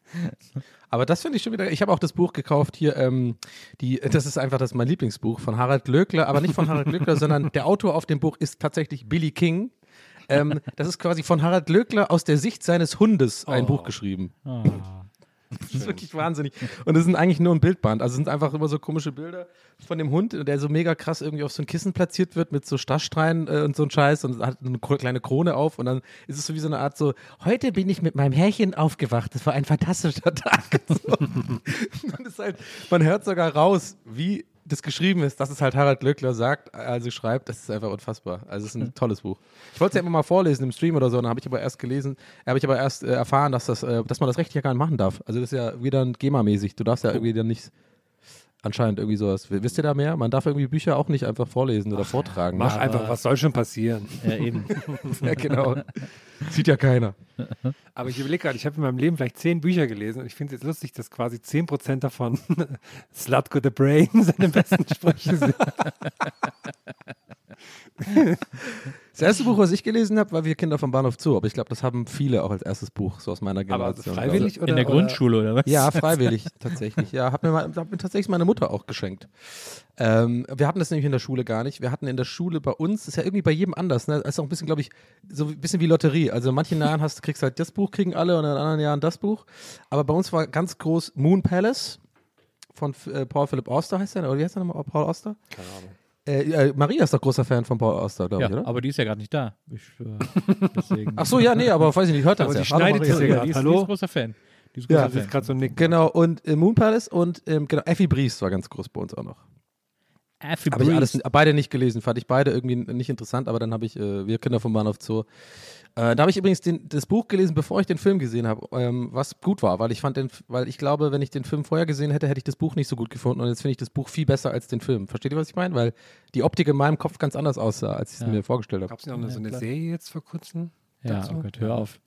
Aber das finde ich schon wieder. Ich habe auch das Buch gekauft hier. Ähm, die, das ist einfach das mein Lieblingsbuch von Harald Glöckler, aber nicht von Harald Glöckler, (laughs) sondern der Autor auf dem Buch ist tatsächlich Billy King. Ähm, das ist quasi von Harald Glöckler aus der Sicht seines Hundes ein
Oh.
Buch geschrieben.
Ah.
Das ist wirklich wahnsinnig. Und es sind eigentlich nur ein Bildband. Also es sind einfach immer so komische Bilder von dem Hund, der so mega krass irgendwie auf so ein Kissen platziert wird mit so Stachstreien äh, und so ein Scheiß und hat eine kleine Krone auf und dann ist es so wie so eine Art so, heute bin ich mit meinem Herrchen aufgewacht. Das war ein fantastischer (laughs) Tag. So. man, halt, man hört sogar raus, wie das geschrieben ist, dass es halt Harald Glöckler sagt, also schreibt, das ist einfach unfassbar. Also es ist ein tolles Buch. Ich wollte es ja immer mal vorlesen im Stream oder so, dann habe ich aber erst gelesen, habe ich aber erst äh, erfahren, dass das, äh, dass man das rechtlich ja gar nicht machen darf. Also das ist ja wieder ein GEMA-mäßig. Du darfst ja irgendwie dann nicht anscheinend irgendwie sowas. Wisst ihr da mehr? Man darf irgendwie Bücher auch nicht einfach vorlesen oder vortragen.
Mach einfach, was soll schon passieren?
Ja, eben. (laughs)
ja, genau. (laughs) Sieht ja keiner.
Aber ich überlege gerade, ich habe in meinem Leben vielleicht zehn Bücher gelesen und ich finde es jetzt lustig, dass quasi 10% davon (laughs) Slutko the Brain seine besten Sprüche sind.
Das erste Buch, was ich gelesen habe, war Wir Kinder vom Bahnhof Zoo. Aber ich glaube, das haben viele auch als erstes Buch, so aus meiner
Aber
Generation.
freiwillig oder?
In der
oder-
Grundschule oder was?
Ja, (laughs) freiwillig tatsächlich. Ja, hat mir, mal, hat mir tatsächlich meine Mutter auch geschenkt. Ähm, wir hatten das nämlich in der Schule gar nicht. Wir hatten in der Schule bei uns, ist ja irgendwie bei jedem anders. Ne? Das ist auch ein bisschen, glaube ich, so ein bisschen wie Lotterie. Also in manchen Jahren hast, kriegst du halt das Buch, kriegen alle und in anderen Jahren das Buch. Aber bei uns war ganz groß Moon Palace von äh, Paul Philip Auster heißt der, oder wie heißt der nochmal? Paul Auster?
Keine Ahnung.
Äh, äh, Maria ist doch großer Fan von Paul Auster, glaube
Ja,
ich, oder?
aber die ist ja gerade nicht da. Ich, äh. (laughs)
Ach so, ja, nee, aber weiß ich nicht, hört das
Aber
ja.
die
Hallo,
schneidet
Maria.
das ja
ja,
gerade.
die ist,
Hallo?
Die ist großer Fan. Die ist
Ja,
gerade so ein Nick.
Genau, und äh, Moon Palace und ähm, genau, Effie Briest war ganz groß bei uns auch noch.
Effie
Habe ich alles,
Breeze.
beide nicht gelesen, fand ich beide irgendwie nicht interessant, aber dann habe ich äh, Wir Kinder vom Bahnhof Zoo. Äh, da habe ich übrigens den, das Buch gelesen, bevor ich den Film gesehen habe, ähm, was gut war, weil ich fand den, weil ich glaube, wenn ich den Film vorher gesehen hätte, hätte ich das Buch nicht so gut gefunden und jetzt finde ich das Buch viel besser als den Film. Versteht ihr, was ich meine? Weil die Optik in meinem Kopf ganz anders aussah, als ich es
Ja.
mir vorgestellt habe.
Gab es noch so eine
klar.
Serie jetzt vor kurzem?
Ja,
dazu?
oh Gott, hör auf.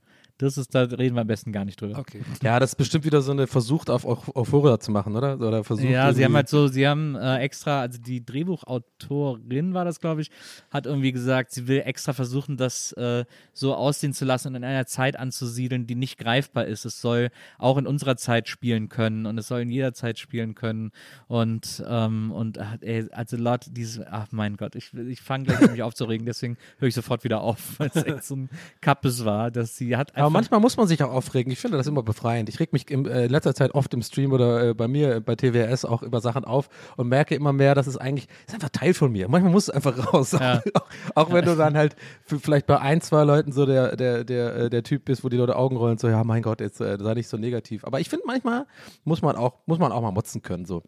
Das ist, da reden wir am besten gar nicht drüber.
Okay.
Ja, das ist bestimmt wieder so eine versucht auf Euphoria zu machen, oder? Oder versucht
Ja, sie haben halt so, sie haben äh, extra, also die Drehbuchautorin war das, glaube ich, hat irgendwie gesagt, sie will extra versuchen, das äh, so aussehen zu lassen und in einer Zeit anzusiedeln, die nicht greifbar ist. Es soll auch in unserer Zeit spielen können und es soll in jeder Zeit spielen können. Und, ähm, und äh, ey, also laut dieses, ach mein Gott, ich, ich fange gleich an mich aufzuregen, deswegen höre ich sofort wieder auf, (laughs) weil es echt so ein Kappes war, dass sie hat einfach
manchmal muss man sich auch aufregen. Ich finde das immer befreiend. Ich reg mich in äh, letzter Zeit oft im Stream oder äh, bei mir äh, bei TWS auch über Sachen auf und merke immer mehr, dass es eigentlich ist einfach Teil von mir. Manchmal muss es einfach raus.
Ja. (laughs)
auch, auch wenn du dann halt für, vielleicht bei ein, zwei Leuten so der, der, der, äh, der Typ bist, wo die Leute Augen rollen, so, ja, mein Gott, jetzt äh, sei nicht so negativ. Aber ich finde, manchmal muss man auch, muss man auch mal motzen können. So.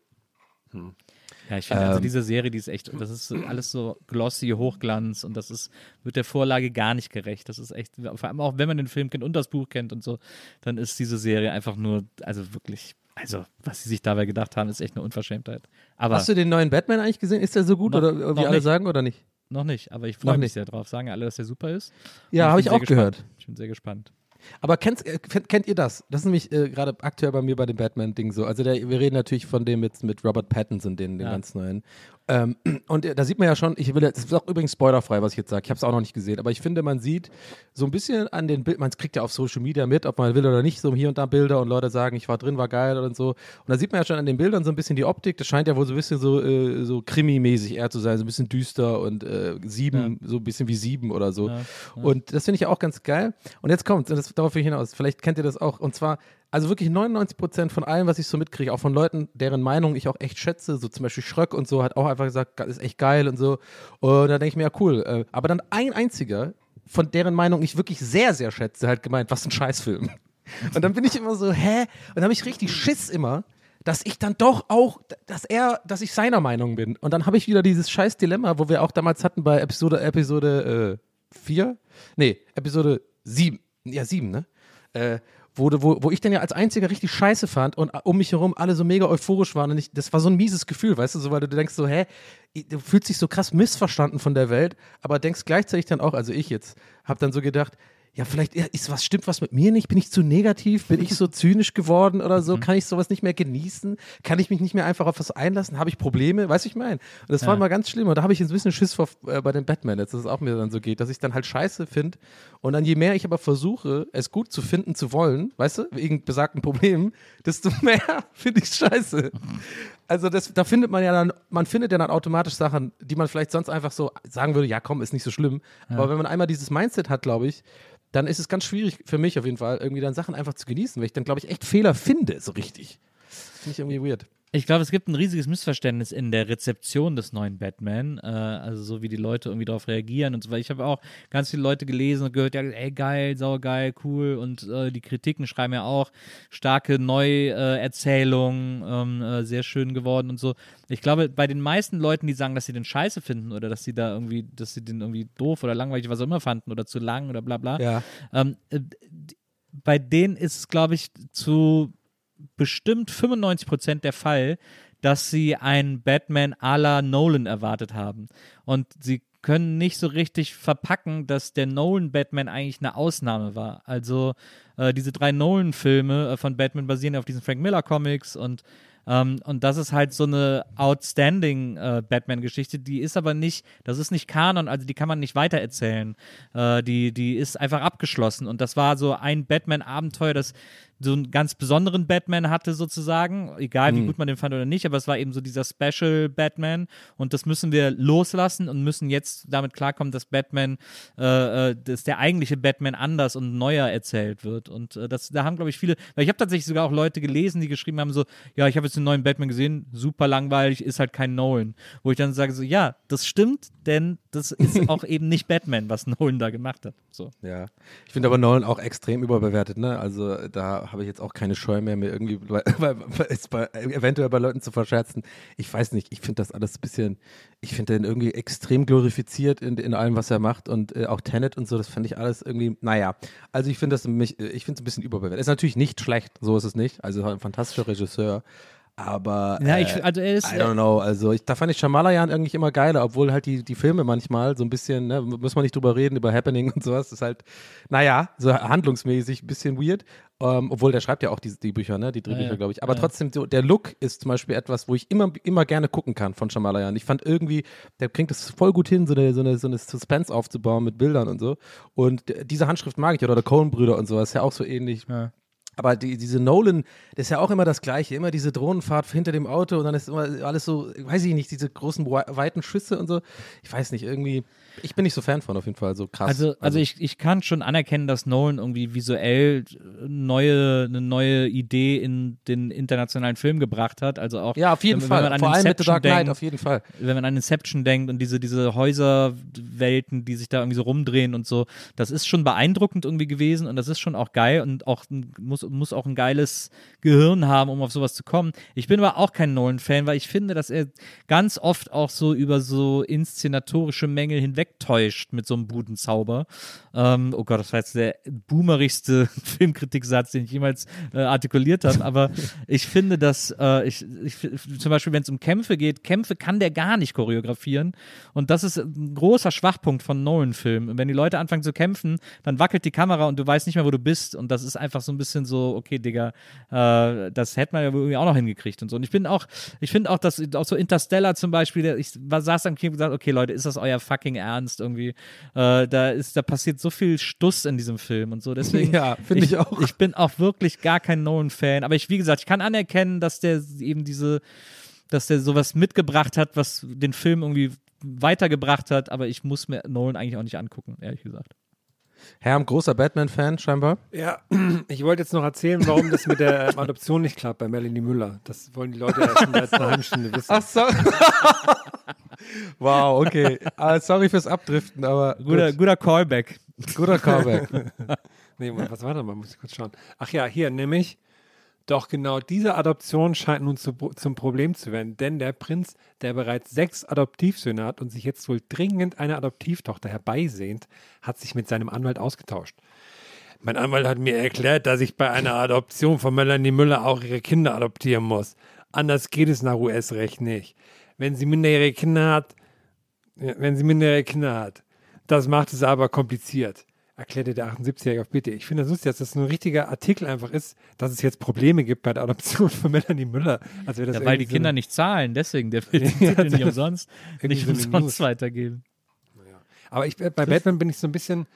Ja, ich finde, also
Ähm.
diese Serie, die ist echt, das ist alles so glossy, Hochglanz und das ist, wird der Vorlage gar nicht gerecht. Das ist echt, vor allem auch wenn man den Film kennt und das Buch kennt und so, dann ist diese Serie einfach nur, also wirklich, also was sie sich dabei gedacht haben, ist echt eine Unverschämtheit. Aber
Hast du den neuen Batman eigentlich gesehen? Ist der so gut
Noch-
oder wie alle
nicht.
sagen oder nicht?
noch nicht, aber ich freue mich sehr drauf. Sagen alle, dass der super ist.
Ja, habe ich
sehr
auch gehört.
gespannt. Ich bin sehr gespannt.
Aber kennt, äh, kennt, kennt ihr das? Das ist nämlich äh, gerade aktuell bei mir bei dem Batman-Ding so. Also der, wir reden natürlich von dem jetzt mit Robert Pattinson, den, den
Ja.
ganz neuen. Ähm, (clears throat) und äh, da sieht man ja schon, ich will, jetzt- das ist auch übrigens spoilerfrei, was ich jetzt sage. Ich habe es auch noch nicht gesehen, aber ich finde, man sieht so ein bisschen an den Bildern, man kriegt ja auf Social Media mit, ob man will oder nicht, so hier und da Bilder und Leute sagen, ich war drin, war geil und so. Und da sieht man ja schon an den Bildern so ein bisschen die Optik. Das scheint ja wohl so ein bisschen so, äh, so Krimi-mäßig eher zu sein, so ein bisschen düster und äh, sieben, so ein bisschen wie sieben oder so.
Ja,
Und das finde ich ja auch ganz geil. Und jetzt kommt, und das, darauf will ich hinaus, vielleicht kennt ihr das auch, und zwar, also wirklich 99 Prozent von allem, was ich so mitkriege, auch von Leuten, deren Meinung ich auch echt schätze, so zum Beispiel Schröck und so, hat auch einfach gesagt, ist echt geil und so. Und da denke ich mir, ja, cool. Äh, Aber dann ein einziger, von deren Meinung ich wirklich sehr, sehr schätze, hat gemeint, was ein Scheißfilm. Und dann bin ich immer so, hä? Und dann habe ich richtig Schiss immer, dass ich dann doch auch, dass er, dass ich seiner Meinung bin. Und dann habe ich wieder dieses scheiß Dilemma, wo wir auch damals hatten bei Episode, Episode äh, 4? Nee, Episode 7. Ja, 7, ne? Äh, wo, wo, wo ich dann ja als einziger richtig scheiße fand und um mich herum alle so mega euphorisch waren und ich, das war so ein mieses Gefühl, weißt du, so, weil du denkst so, hä, du fühlst dich so krass missverstanden von der Welt, aber denkst gleichzeitig dann auch, also ich jetzt, hab dann so gedacht, ja, vielleicht ist was, stimmt was mit mir nicht? Bin ich zu negativ? Bin ich so zynisch geworden oder so? Kann ich sowas nicht mehr genießen? Kann ich mich nicht mehr einfach auf was einlassen? Habe ich Probleme? Weiß ich mein. Und das war
Ja.
immer ganz schlimm. Und da habe ich ein bisschen Schiss vor, äh, bei den Batman jetzt, dass es auch mir dann so geht, dass ich dann halt scheiße finde. Und dann je mehr ich aber versuche, es gut zu finden zu wollen, weißt du, wegen besagten Problemen, desto (laughs) mehr finde ich scheiße. Also das, da findet man ja dann, man findet ja dann automatisch Sachen, die man vielleicht sonst einfach so sagen würde, ja komm, ist nicht so schlimm. Aber wenn man einmal dieses Mindset hat, glaube ich, dann ist es ganz schwierig für mich auf jeden Fall, irgendwie dann Sachen einfach zu genießen, weil ich dann, glaube ich, echt Fehler finde, so richtig. Finde ich irgendwie weird.
Ich glaube, es gibt ein riesiges Missverständnis in der Rezeption des neuen Batman, äh, also so wie die Leute irgendwie darauf reagieren und so weiter. Ich habe auch ganz viele Leute gelesen und gehört, ja, ey, geil, saugeil, cool und äh, die Kritiken schreiben ja auch, starke Neuerzählung, ähm, äh, sehr schön geworden und so. Ich glaube, bei den meisten Leuten, die sagen, dass sie den scheiße finden oder dass sie da irgendwie, dass sie den irgendwie doof oder langweilig, was auch immer fanden oder zu lang oder bla bla,
Ja.
ähm, äh, bei denen ist es, glaube ich, zu bestimmt 95 Prozent der Fall, dass sie einen Batman à la Nolan erwartet haben. Und sie können nicht so richtig verpacken, dass der Nolan-Batman eigentlich eine Ausnahme war. Also äh, diese drei Nolan-Filme äh, von Batman basieren auf diesen Frank Miller-Comics und ähm, und das ist halt so eine outstanding äh, Batman-Geschichte, die ist aber nicht, das ist nicht Kanon, also die kann man nicht weitererzählen. Äh, die, die ist einfach abgeschlossen. Und das war so ein Batman-Abenteuer, das so einen ganz besonderen Batman hatte, sozusagen. Egal, wie gut man den fand oder nicht, aber es war eben so dieser Special Batman. Und das müssen wir loslassen und müssen jetzt damit klarkommen, dass Batman, äh, äh, dass der eigentliche Batman anders und neuer erzählt wird. Und äh, das, da haben, glaube ich, viele, weil ich habe tatsächlich sogar auch Leute gelesen, die geschrieben haben, so, ja, ich habe jetzt den neuen Batman gesehen, super langweilig, ist halt kein Nolan. Wo ich dann sage, so, ja, das stimmt, denn das ist (laughs) auch eben nicht Batman, was Nolan da gemacht hat. So.
Ja, ich finde aber Nolan auch extrem überbewertet, ne? Also da habe ich jetzt auch keine Scheu mehr, mir irgendwie bei, (laughs) bei, bei, eventuell bei Leuten zu verscherzen. Ich weiß nicht, ich finde das alles ein bisschen, ich finde den irgendwie extrem glorifiziert in, in allem, was er macht und äh, auch Tenet und so, das fand ich alles irgendwie, naja. Also ich finde das mich, ich finde es ein bisschen überbewertet. Ist natürlich nicht schlecht, so ist es nicht. Also ein fantastischer Regisseur. Aber
Ja,
äh,
ich, also er ist,
I don't know, also ich, da fand ich Shyamalan eigentlich immer geiler, obwohl halt die, die Filme manchmal so ein bisschen, ne, muss man nicht drüber reden, über Happening (laughs) und sowas, ist halt, naja, so handlungsmäßig ein bisschen weird, ähm, obwohl der schreibt ja auch die, die Bücher, ne, die Drehbücher,
ja.
glaube ich, aber
Ja.
trotzdem, so, der Look ist zum Beispiel etwas, wo ich immer, immer gerne gucken kann von Shyamalan. Ich fand irgendwie, der kriegt es voll gut hin, so eine, so eine, so eine Suspense aufzubauen mit Bildern und so und diese Handschrift mag ich, oder der Coen-Brüder und sowas, ist ja auch so ähnlich.
Ja.
Aber die, diese Nolan, das ist ja auch immer das Gleiche. Immer diese Drohnenfahrt hinter dem Auto und dann ist immer alles so, weiß ich nicht, diese großen, wei- weiten Schüsse und so. Ich weiß nicht, irgendwie, ich bin nicht so Fan von auf jeden Fall, so krass.
Also, also ich, ich kann schon anerkennen, dass Nolan irgendwie visuell neue, eine neue Idee in den internationalen Film gebracht hat. Also auch
ja, auf jeden
wenn,
Fall.
Wenn man an
Vor allem mit The
Inception
Dark Knight,
denkt,
auf jeden Fall.
wenn man an Inception denkt und diese, diese Häuserwelten, die sich da irgendwie so rumdrehen und so, das ist schon beeindruckend irgendwie gewesen und das ist schon auch geil und auch ein, muss, muss auch ein geiles Gehirn haben, um auf sowas zu kommen. Ich bin aber auch kein Nolan-Fan, weil ich finde, dass er ganz oft auch so über so inszenatorische Mängel hinwegtäuscht mit so einem Budenzauber. Ähm, oh Gott, das war jetzt der boomerigste (laughs) Filmkritik-Satz, den ich jemals äh, artikuliert habe, aber (laughs) ich finde, dass äh, ich, ich zum Beispiel, wenn es um Kämpfe geht, Kämpfe kann der gar nicht choreografieren und das ist ein großer Schwachpunkt von Nolan-Filmen. Wenn die Leute anfangen zu kämpfen, dann wackelt die Kamera und du weißt nicht mehr, wo du bist und das ist einfach so ein bisschen so, okay, Digga, äh, das hätte man ja irgendwie auch noch hingekriegt und so. Und ich bin auch, ich finde auch, dass auch so Interstellar zum Beispiel, ich war, saß am Kino und gesagt, okay, Leute, ist das euer fucking Ernst irgendwie? Äh, da ist, da passiert so viel Stuss in diesem Film und so. Deswegen, (laughs)
Ja, finde ich auch.
Ich bin auch wirklich gar kein Nolan-Fan, aber ich, wie gesagt, ich kann anerkennen, dass der eben diese, dass der sowas mitgebracht hat, was den Film irgendwie weitergebracht hat, aber ich muss mir Nolan eigentlich auch nicht angucken, ehrlich gesagt.
Herr, großer Batman-Fan scheinbar.
Ja, (clears throat) ich wollte jetzt noch erzählen, warum das mit der ähm, Adoption nicht klappt bei Melanie Müller. Das wollen die Leute ja schon seit einer halben Stunde wissen.
Ach so. (laughs) wow, okay. Ah, sorry fürs Abdriften, aber
Guter,
gut.
guter Callback.
guter Callback. (laughs)
Nee, was war da mal? Muss ich kurz schauen. Ach ja, hier, nämlich. Doch genau diese Adoption scheint nun zu, zum Problem zu werden, denn der Prinz, der bereits sechs Adoptivsöhne hat und sich jetzt wohl dringend eine Adoptivtochter herbeisehnt, hat sich mit seinem Anwalt ausgetauscht. Mein Anwalt hat mir erklärt, dass ich bei einer Adoption von Melanie Müller auch ihre Kinder adoptieren muss. Anders geht es nach US-Recht nicht. Wenn sie minderjährige Kinder hat, wenn sie minderjährige Kinder hat. Das macht es aber kompliziert, erklärte der 78-Jährige auf Bitte. Ich finde das lustig, dass das ein richtiger Artikel einfach ist, dass es jetzt Probleme gibt bei der Adoption von Melanie Müller. Also wäre das
Ja, weil die
so
Kinder nicht zahlen, deswegen, der (laughs) will den
Ja,
nicht umsonst, nicht umsonst weitergeben.
Aber ich, bei Batman bin ich so ein bisschen,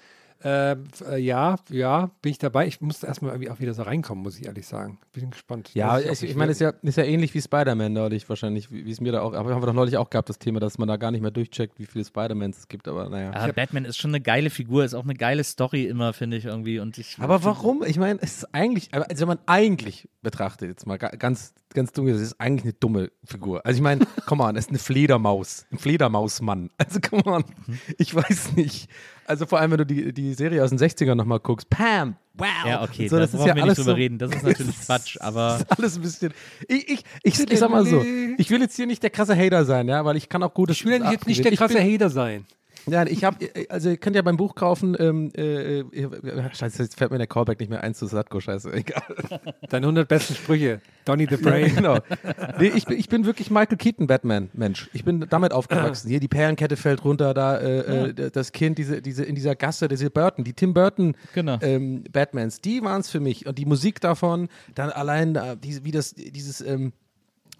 äh, ja, ja, bin ich dabei. Ich muss erstmal irgendwie auch wieder so reinkommen, muss ich ehrlich sagen. Bin gespannt.
Ja, ich, ich meine, es ist ja, ist ja ähnlich wie Spider-Man neulich wahrscheinlich, wie es mir da auch, aber haben wir doch neulich auch gehabt, das Thema, dass man da gar nicht mehr durchcheckt, wie viele Spider-Mans es gibt, aber naja.
Ja, Batman ist schon eine geile Figur, ist auch eine geile Story immer, finde ich irgendwie. Und ich,
Aber warum? Ich meine, es ist eigentlich, aber also wenn man eigentlich betrachtet, jetzt mal ga- ganz, ganz dumm, es ist eigentlich eine dumme Figur. Also ich meine, (laughs) come on, es ist eine Fledermaus, ein Fledermausmann. Also come on, ich weiß nicht. Also vor allem, wenn du die, die Serie aus den 60ern nochmal guckst, Pam, wow.
Ja, okay,
so,
da
das ist
brauchen
ja
wir
alles
nicht drüber
so,
reden. Das ist (laughs) natürlich Quatsch, aber
Das ist alles ein bisschen. Ich, ich, ich, ich sag mal so, (laughs) ich will jetzt hier nicht der krasse Hater sein, ja, weil ich kann auch gutes
Ich will jetzt nicht der krasse Hater sein.
Ja, ich habe, also ihr könnt ja beim Buch kaufen, ähm, äh, äh, scheiße, jetzt fällt mir der Callback nicht mehr ein zu Satko, scheiße, (laughs) egal.
Deine 100 besten Sprüche. Donny the Brain. (laughs)
genau. Nee, ich, bin, ich bin wirklich Michael Keaton Batman, Mensch. Ich bin damit aufgewachsen. Hier die Perlenkette fällt runter, da äh, äh, das Kind, diese, diese in dieser Gasse, diese Burton, die Tim Burton
Genau.
ähm, Batmans, die waren es für mich. Und die Musik davon, dann allein da, diese, wie das, dieses, ähm,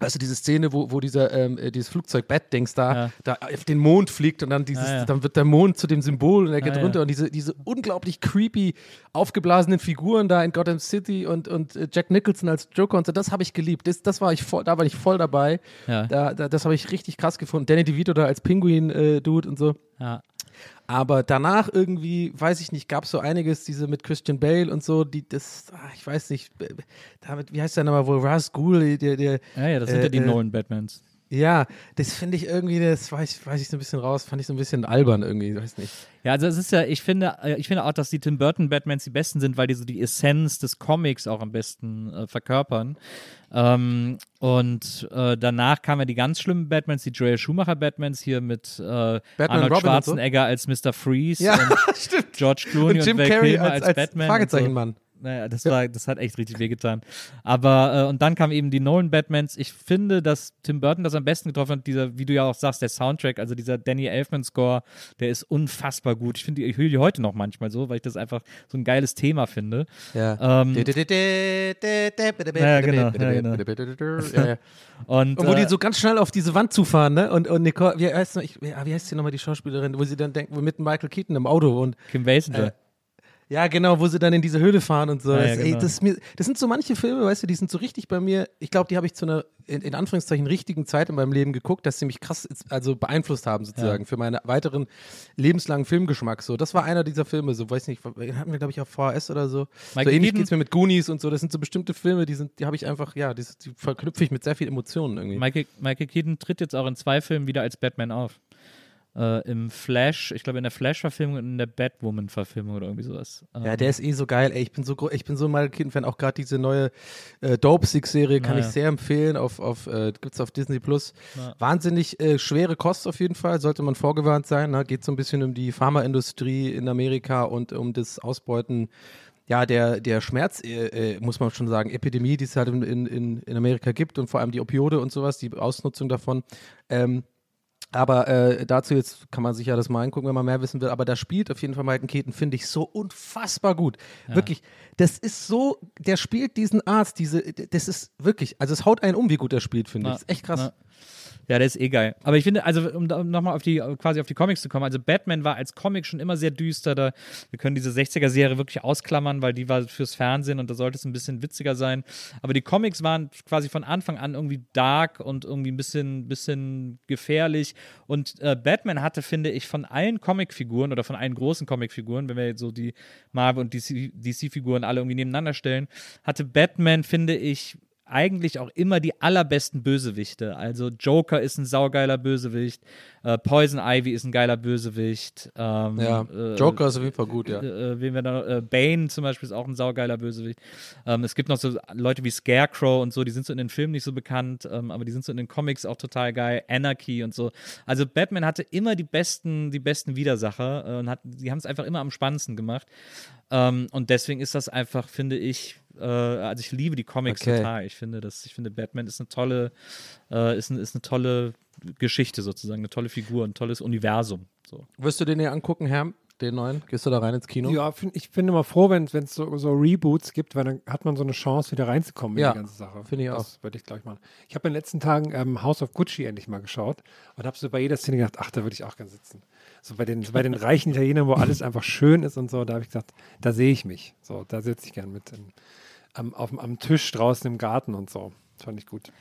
Weißt du, diese Szene, wo, wo dieser, ähm, äh, dieses Flugzeug Bat-Dings da,
Ja.
da auf den Mond fliegt und dann dieses,
Ah, ja.
dann wird der Mond zu dem Symbol und er geht
Ah, ja.
runter und diese, diese unglaublich creepy aufgeblasenen Figuren da in Gotham City und, und äh, Jack Nicholson als Joker und so, das habe ich geliebt. Das, das war ich voll, da war ich voll dabei.
Ja.
Da, da, das habe ich richtig krass gefunden. Danny DeVito da als Pinguin-Dude und so.
ja.
Aber danach irgendwie, weiß ich nicht, gab es so einiges, diese mit Christian Bale und so, die, das, ah, ich weiß nicht, b- damit, wie heißt der nochmal wohl, Ras Ghul, der, der,
ja, ja, das sind
Äh,
ja die
äh,
Nolan Batmans.
Ja, das finde ich irgendwie, das weiß, weiß ich so ein bisschen raus, fand ich so ein bisschen albern irgendwie, weiß nicht.
Ja, also es ist ja, ich finde, äh, ich finde auch, dass die Tim Burton Batmans die besten sind, weil die so die Essenz des Comics auch am besten äh, verkörpern. Ähm, und äh, danach kamen ja die ganz schlimmen Batmans, die Joel Schumacher Batmans hier mit äh, Arnold
Robin und so.
Schwarzenegger als Mr. Freeze
Ja, (laughs)
und. George Clooney
Und Jim Carrey
Kilmer
als, als,
Batman. und so. Naja, das war, das hat echt richtig wehgetan. Aber, äh, und dann kamen eben die Nolan Batmans. Ich finde, dass Tim Burton das am besten getroffen hat, dieser, wie du ja auch sagst, der Soundtrack, also dieser Danny Elfman Score, der ist unfassbar gut. Ich finde, ich höre die heute noch manchmal so, weil ich das einfach so ein geiles Thema finde.
Ja.
Ähm,
ja,
genau, ja, genau.
Ja, ja.
und,
Und wo die
äh,
so ganz schnell auf diese Wand zufahren, ne? Und, und Nicole, wie heißt, noch, ich, ja, wie heißt sie nochmal, die Schauspielerin, wo sie dann denken, mit Michael Keaton im Auto und
Kim Basinger.
Äh, ja, genau, wo sie dann in diese Höhle fahren und so.
Ja, ja,
das, ey,
genau.
das, mir, das sind so manche Filme, weißt du, die sind so richtig bei mir. Ich glaube, die habe ich zu einer, in, in Anführungszeichen, richtigen Zeit in meinem Leben geguckt, dass sie mich krass also beeinflusst haben, sozusagen, für meinen weiteren lebenslangen Filmgeschmack. So, das war einer dieser Filme, so, weiß nicht, den hatten wir, glaube ich, auf VHS oder so.
Michael
so ähnlich
Keaton?
geht's mir mit Goonies und so. Das sind so bestimmte Filme, die sind, die habe ich einfach, ja, die, die verknüpfe ich mit sehr viel Emotionen irgendwie.
Michael, Michael Keaton tritt jetzt auch in zwei Filmen wieder als Batman auf. Äh, Im Flash, ich glaube in der Flash-Verfilmung und in der Batwoman-Verfilmung oder irgendwie sowas. Ähm,
Ja, der ist eh so geil. Ey, ich bin so, ich bin so ein Michael Keaton-Fan. Auch gerade diese neue äh, Dope Six-Serie kann
Ja,
ich sehr empfehlen. Auf, auf, äh, gibt's auf Disney Plus.
Ja.
Wahnsinnig äh, schwere Kost auf jeden Fall. Sollte man vorgewarnt sein. Ne? Geht so ein bisschen um die Pharmaindustrie in Amerika und um das Ausbeuten. Ja, der, der Schmerz, äh, äh, muss man schon sagen, Epidemie, die es halt in, in, in Amerika gibt und vor allem die Opiode und sowas, die Ausnutzung davon. Ähm, aber äh, dazu jetzt kann man sich ja das mal angucken, wenn man mehr wissen will. Aber da spielt auf jeden Fall Michael Keaton, finde ich, so unfassbar gut. Wirklich, das ist so, der spielt diesen Arzt, diese, das ist wirklich, also es haut einen um, wie gut er spielt, finde ich.
Ja.
Das ist echt krass.
Ja. Ja, der ist eh geil. Aber ich finde, also um, nochmal auf die, quasi auf die Comics zu kommen, also Batman war als Comic schon immer sehr düster. Da, wir können diese 60er-Serie wirklich ausklammern, weil die war fürs Fernsehen und da sollte es ein bisschen witziger sein. Aber die Comics waren quasi von Anfang an irgendwie dark und irgendwie ein bisschen, bisschen gefährlich. Und äh, Batman hatte, finde ich, von allen Comicfiguren oder von allen großen Comicfiguren, wenn wir jetzt so die Marvel- und DC DC-Figuren alle irgendwie nebeneinander stellen, hatte Batman, finde ich, eigentlich auch immer die allerbesten Bösewichte. Also Joker ist ein saugeiler Bösewicht, äh, Poison Ivy ist ein geiler Bösewicht. Ähm,
Ja,
äh,
Joker ist auf jeden Fall gut, ja.
äh, wen wir da, äh, Bane zum Beispiel ist auch ein saugeiler Bösewicht. Ähm, es gibt noch so Leute wie Scarecrow und so, die sind so in den Filmen nicht so bekannt, ähm, aber die sind so in den Comics auch total geil. Anarchy und so. Also Batman hatte immer die besten, die besten Widersacher äh, und hat, die haben es einfach immer am spannendsten gemacht. Ähm, und deswegen ist das einfach, finde ich, äh, also ich liebe die Comics
Okay.
total. Ich finde das, ich finde Batman ist eine tolle, äh, ist, ein, ist eine tolle Geschichte sozusagen, eine tolle Figur, ein tolles Universum. So.
Wirst du den hier angucken, Herr? Den neuen? Gehst du da rein ins Kino?
Ja, find, ich bin immer froh, wenn es so, so Reboots gibt, weil dann hat man so eine Chance, wieder reinzukommen in
Ja,
die ganze Sache.
finde ich
Das würde ich gleich machen. Ich habe in den letzten Tagen ähm, House of Gucci endlich mal geschaut und habe so bei jeder Szene gedacht, ach, da würde ich auch gerne sitzen. So bei den, so bei den reichen Italienern, wo alles (laughs) einfach schön ist und so, da habe ich gesagt, da sehe ich mich. So, da sitze ich gern mit in, am, auf, dem- am Tisch draußen im Garten und so. Das fand ich gut.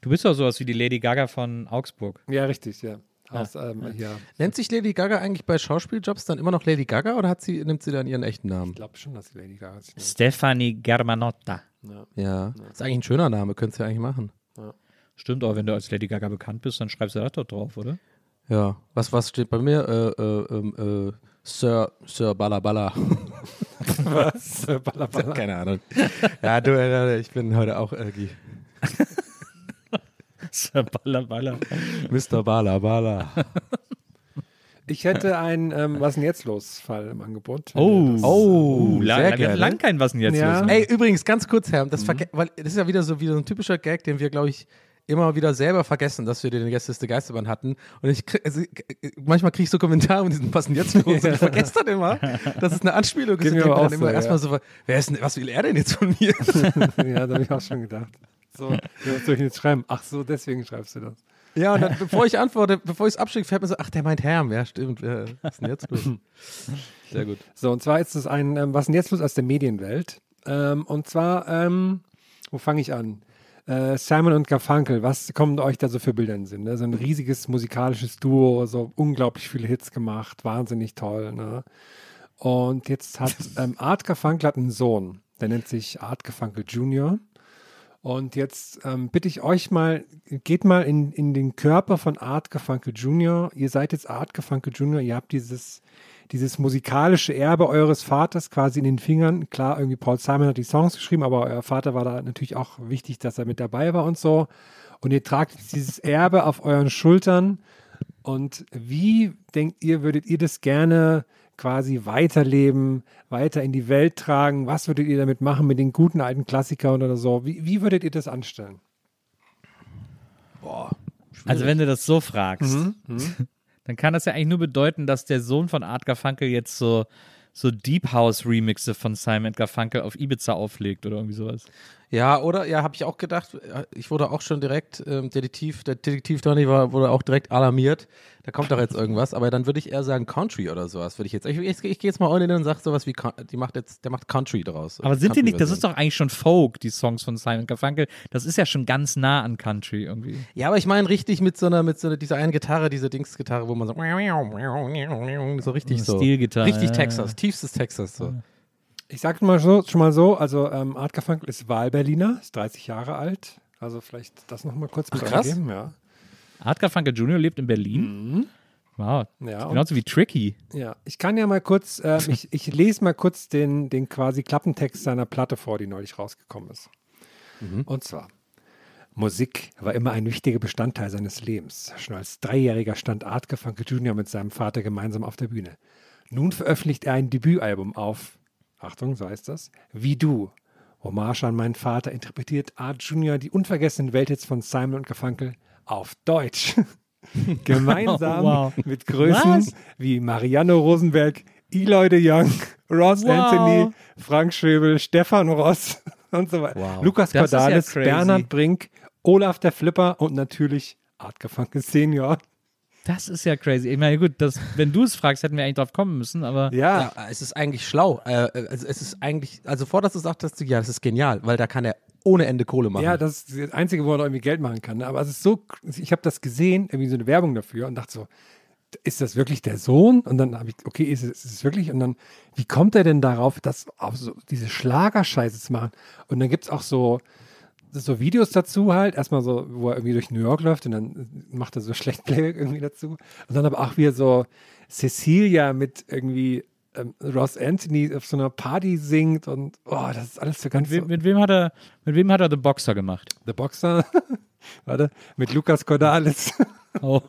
Du bist doch sowas wie die Lady Gaga von Augsburg.
Ja, richtig, ja. Aus, ähm, hier.
Nennt sich Lady Gaga eigentlich bei Schauspieljobs dann immer noch Lady Gaga oder hat sie, nimmt sie dann ihren echten Namen?
Ich glaube schon, dass die Lady Gaga sich nennt.
Stephanie Germanotta.
Ja. Ist eigentlich ein schöner Name, könntest du ja eigentlich machen.
Stimmt, aber wenn du als Lady Gaga bekannt bist, dann schreibst du das doch drauf, oder?
Ja. Was, was steht bei mir? Äh, äh, ähm, äh, Sir, Sir Balla Balla. (laughs)
Was? (laughs) Balla, balla.
Keine Ahnung. Ja, du, äh, ich bin heute auch irgendwie (laughs)
Sir Balla Balla.
Mr. Balla Balla.
Ich hätte einen ähm, Was denn jetzt los Fall im Angebot.
Oh,
Das-
Oh,
lang,
sehr gerne.
lang kein Was denn jetzt
Ja.
los?
Ey, übrigens, ganz kurz, Herr, das, verge- weil das ist ja wieder so, wieder so ein typischer Gag, den wir, glaube ich, immer wieder selber vergessen, dass wir den Gästeliste Geisterbahn hatten. Und ich krieg, also, manchmal kriege ich so Kommentare und die sind passen jetzt für uns. Und ich vergesse das immer. Das ist eine Anspielung. ist. Und
aber
dann
auch
immer
so,
erstmal so, wer ist denn, was will er denn jetzt von mir? (laughs)
ja, da habe ich auch schon gedacht. So, ja, was soll ich jetzt schreiben? Ach so, deswegen schreibst du das.
ja, und dann, bevor ich antworte, bevor ich es abschicke, fällt mir so, ach, der meint Herm. Ja, stimmt. Ja, was ist denn jetzt los? Sehr gut.
So, und zwar ist es ein, ähm, was denn jetzt los aus der Medienwelt? Ähm, und zwar, ähm, wo fange ich an? Äh, Simon und Garfunkel, was kommen euch da so für Bilder in den Sinn? Ne? So ein riesiges musikalisches Duo, so unglaublich viele Hits gemacht, wahnsinnig toll. Ne? Und jetzt hat (laughs) ähm, Art Garfunkel hat einen Sohn, der nennt sich Art Garfunkel Jr. Und jetzt ähm, bitte ich euch mal, geht mal in, in den Körper von Art Garfunkel Jr. Ihr seid jetzt Art Garfunkel Jr., ihr habt dieses, dieses musikalische Erbe eures Vaters quasi in den Fingern. Klar, irgendwie Paul Simon hat die Songs geschrieben, aber euer Vater war da natürlich auch wichtig, dass er mit dabei war und so. Und ihr tragt dieses Erbe auf euren Schultern. Und wie denkt ihr, würdet ihr das gerne quasi weiterleben, weiter in die Welt tragen? Was würdet ihr damit machen mit den guten alten Klassikern oder so? Wie, wie würdet ihr das anstellen?
Also wenn du das so fragst,
Mhm,
dann kann das ja eigentlich nur bedeuten, dass der Sohn von Art Garfunkel jetzt so, so Deep House Remixe von Simon Garfunkel auf Ibiza auflegt oder irgendwie sowas.
Ja, oder? Ja, habe ich auch gedacht. äh, Ich wurde auch schon direkt, ähm, Detektiv, der Detektiv Donny war, wurde auch direkt alarmiert. Da kommt doch jetzt irgendwas. Aber dann würde ich eher sagen Country oder sowas. Würde ich jetzt. Ich, ich, ich gehe jetzt mal all in und sage sowas wie, die macht jetzt, der macht Country draus.
Aber sind die nicht, das ist doch eigentlich schon Folk, die Songs von Simon Garfunkel. Das ist ja schon ganz nah an Country irgendwie.
Ja, aber ich meine richtig mit so einer, mit so einer, dieser einen Gitarre, diese Dingsgitarre, wo man so, so richtig so.
Stilgitarre,
Richtig
ja,
Texas, tiefstes Texas so.
Ich sag mal so, schon mal so, also ähm, Art Garfunkel ist Wahlberliner, ist 30 Jahre alt. Also vielleicht das nochmal kurz mit
Ach, krass.
angeben, ja.
Art Garfunkel Jr. lebt in Berlin. Wow.
Mhm. Ja, und-
Genauso wie Tricky.
Ja, ich kann ja mal kurz, äh, ich, ich lese mal kurz den, den quasi Klappentext seiner Platte vor, die neulich rausgekommen ist. Und zwar, Musik war immer ein wichtiger Bestandteil seines Lebens. Schon als Dreijähriger stand Art Garfunkel Jr. mit seinem Vater gemeinsam auf der Bühne. Nun veröffentlicht er ein Debütalbum auf, Achtung, so heißt das, Wie du. Hommage an meinen Vater interpretiert Art Jr. die unvergessenen Welthits von Simon und Garfunkel auf Deutsch. (laughs) Gemeinsam
Oh, wow.
mit Größen
Was?
wie Marianne Rosenberg, Eloy de Jong, Ross
Wow.
Anthony, Frank Schöbel, Stefan Ross (laughs) und so weiter.
Wow.
Lukas
Das ja
Cordalis,
crazy.
Bernhard Brink, Olaf der Flipper und natürlich Art Garfunkel Senior.
Das ist ja crazy. Ich meine, gut, das, wenn du es fragst, hätten wir eigentlich drauf kommen müssen, aber
Ja,
Ja, es ist eigentlich schlau. Äh, also es ist eigentlich, also vor dass du du, ja, das ist genial, weil da kann er ohne Ende Kohle machen.
Ja, das ist das Einzige, wo er noch irgendwie Geld machen kann. ne? Aber es ist so, ich habe das gesehen, irgendwie so eine Werbung dafür und dachte so, ist das wirklich der Sohn? Und dann habe ich, okay, ist es, ist es wirklich? Und dann, wie kommt er denn darauf, das auf so diese Schlagerscheiße zu machen? Und dann gibt es auch so, so Videos dazu halt, erstmal so, wo er irgendwie durch New York läuft und dann macht er so schlecht Playback irgendwie dazu. Und dann aber auch wieder so Cecilia mit irgendwie ähm, Ross Anthony auf so einer Party singt und oh, das ist alles so ganz
mit,
so,
wem- mit wem hat er, mit wem hat er The Boxer gemacht?
The Boxer, (laughs) warte, mit Lukas Cordalis. (laughs)
Oh.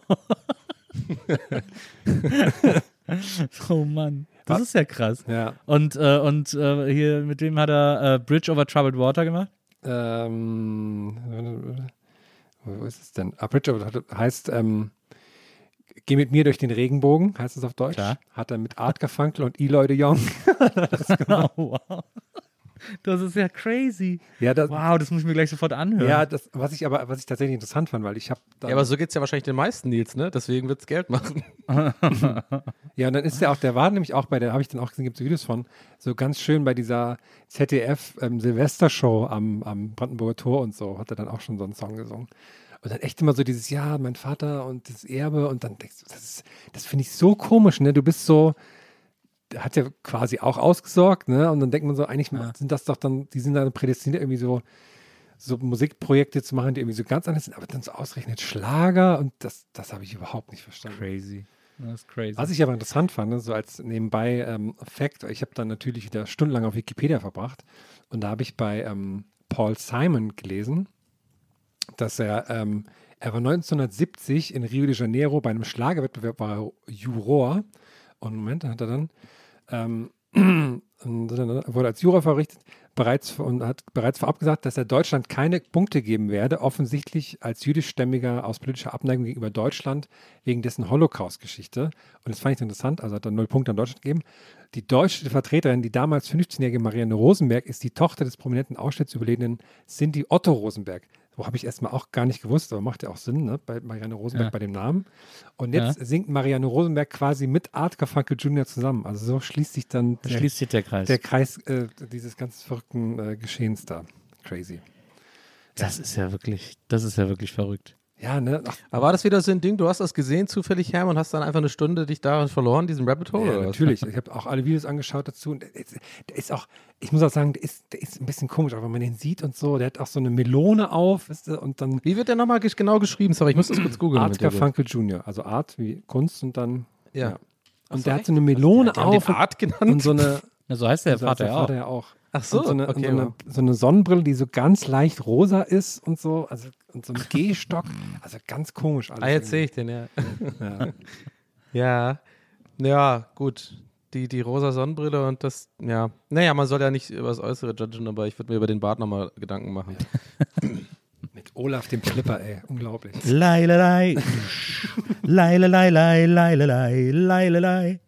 (laughs) oh Mann. Das ist ja krass.
ja.
Und, äh, und äh, hier, mit wem hat er äh, Bridge over Troubled Water gemacht?
Ähm, wo ist es denn? Ah, Bridge of- hat- heißt, ähm, Geh mit mir durch den Regenbogen, heißt es auf Deutsch.
Klar.
Hat er mit Art Garfunkel und Eloy de Jong. (laughs)
Oh, wow. (laughs) (laughs) Das ist ja crazy.
Ja, das,
Wow, das muss ich mir gleich sofort anhören.
ja das, was ich aber, was ich tatsächlich interessant fand, weil ich habe
Ja, aber so geht's ja wahrscheinlich den meisten, Nils, ne? Deswegen wird's Geld machen. (laughs) (laughs)
Ja, und dann ist der auch, der war nämlich auch bei der, habe ich dann auch gesehen, gibt es Videos von, so ganz schön bei dieser ZDF-Silvestershow am, am Brandenburger Tor und so, hat er dann auch schon so einen Song gesungen. Und dann echt immer so dieses, ja, mein Vater und das Erbe und dann denkst du, das, ist- das finde ich so komisch, ne? Du bist so, hat ja quasi auch ausgesorgt, ne? Und dann denkt man so, eigentlich sind das doch dann, die sind dann prädestiniert, irgendwie so, so Musikprojekte zu machen, die irgendwie so ganz anders sind, aber dann so ausgerechnet Schlager und das, das habe ich überhaupt nicht verstanden.
Crazy. Das ist crazy.
Was ich aber interessant fand, ne, so als nebenbei ähm, Fact, ich habe dann natürlich wieder stundenlang auf Wikipedia verbracht und da habe ich bei ähm, Paul Simon gelesen, dass er, ähm, er war 1970 in Rio de Janeiro bei einem Schlagerwettbewerb bei Juror und Moment, da hat er dann, ähm, (clears throat) wurde als Juror verrichtet, bereits und hat bereits vorab gesagt, dass er Deutschland keine Punkte geben werde, offensichtlich als jüdischstämmiger aus politischer Abneigung gegenüber Deutschland wegen dessen Holocaust-Geschichte. Und das fand ich interessant, also hat er null Punkte an Deutschland gegeben. Die deutsche Vertreterin, die damals 15-jährige Marianne Rosenberg, ist die Tochter des prominenten Auschwitz-Überlebenden Cindy Otto Rosenberg. So habe ich erstmal auch gar nicht gewusst, aber macht ja auch Sinn, ne, bei Marianne Rosenberg
Ja.
bei dem Namen. Und jetzt singt Marianne Rosenberg quasi mit Art Garfunkel Jr. zusammen. Also so schließt sich dann
Da
der,
schließt sich der Kreis.
der Kreis äh, dieses ganz verrückten äh, Geschehens da. Crazy.
das ist ja wirklich, das ist ja wirklich verrückt.
Ja, ne? Ach,
Aber war das wieder so ein Ding, du hast das gesehen zufällig, Herm, und hast dann einfach eine Stunde dich darin verloren, diesen Rabbit Hole?
ja,
oder was?
natürlich. Ich habe auch alle Videos angeschaut dazu. Und der ist, der ist auch, ich muss auch sagen, der ist, der ist ein bisschen komisch, auch wenn man den sieht und so. Der hat auch so eine Melone auf, weißt du, und dann
Wie wird der nochmal genau geschrieben? Sorry, ich muss das kurz (clears throat) googeln.
Art. Garfunkel Jr., also Art wie Kunst und dann.
Ja.
Und der hat so eine Melone
Die haben den
auf und,
Art genannt?
und so eine. (laughs)
Na, so heißt der
so heißt
Vater
der
ja auch.
Vater ja auch.
Ach so,
und so, eine, und
okay,
so, eine, so eine Sonnenbrille, die so ganz leicht rosa ist und so, also und so ein (laughs) Gehstock, also ganz komisch alles.
Ah, jetzt sehe ich den, ja. (laughs)
Ja.
Ja, ja, gut. Die, die rosa Sonnenbrille und das, ja. Naja, man soll ja nicht über das Äußere judgen, aber ich würde mir über den Bart nochmal Gedanken machen. (laughs)
Mit Olaf dem Clipper, ey, unglaublich.
Leilelei. Leilelei, leilelei, leilelei.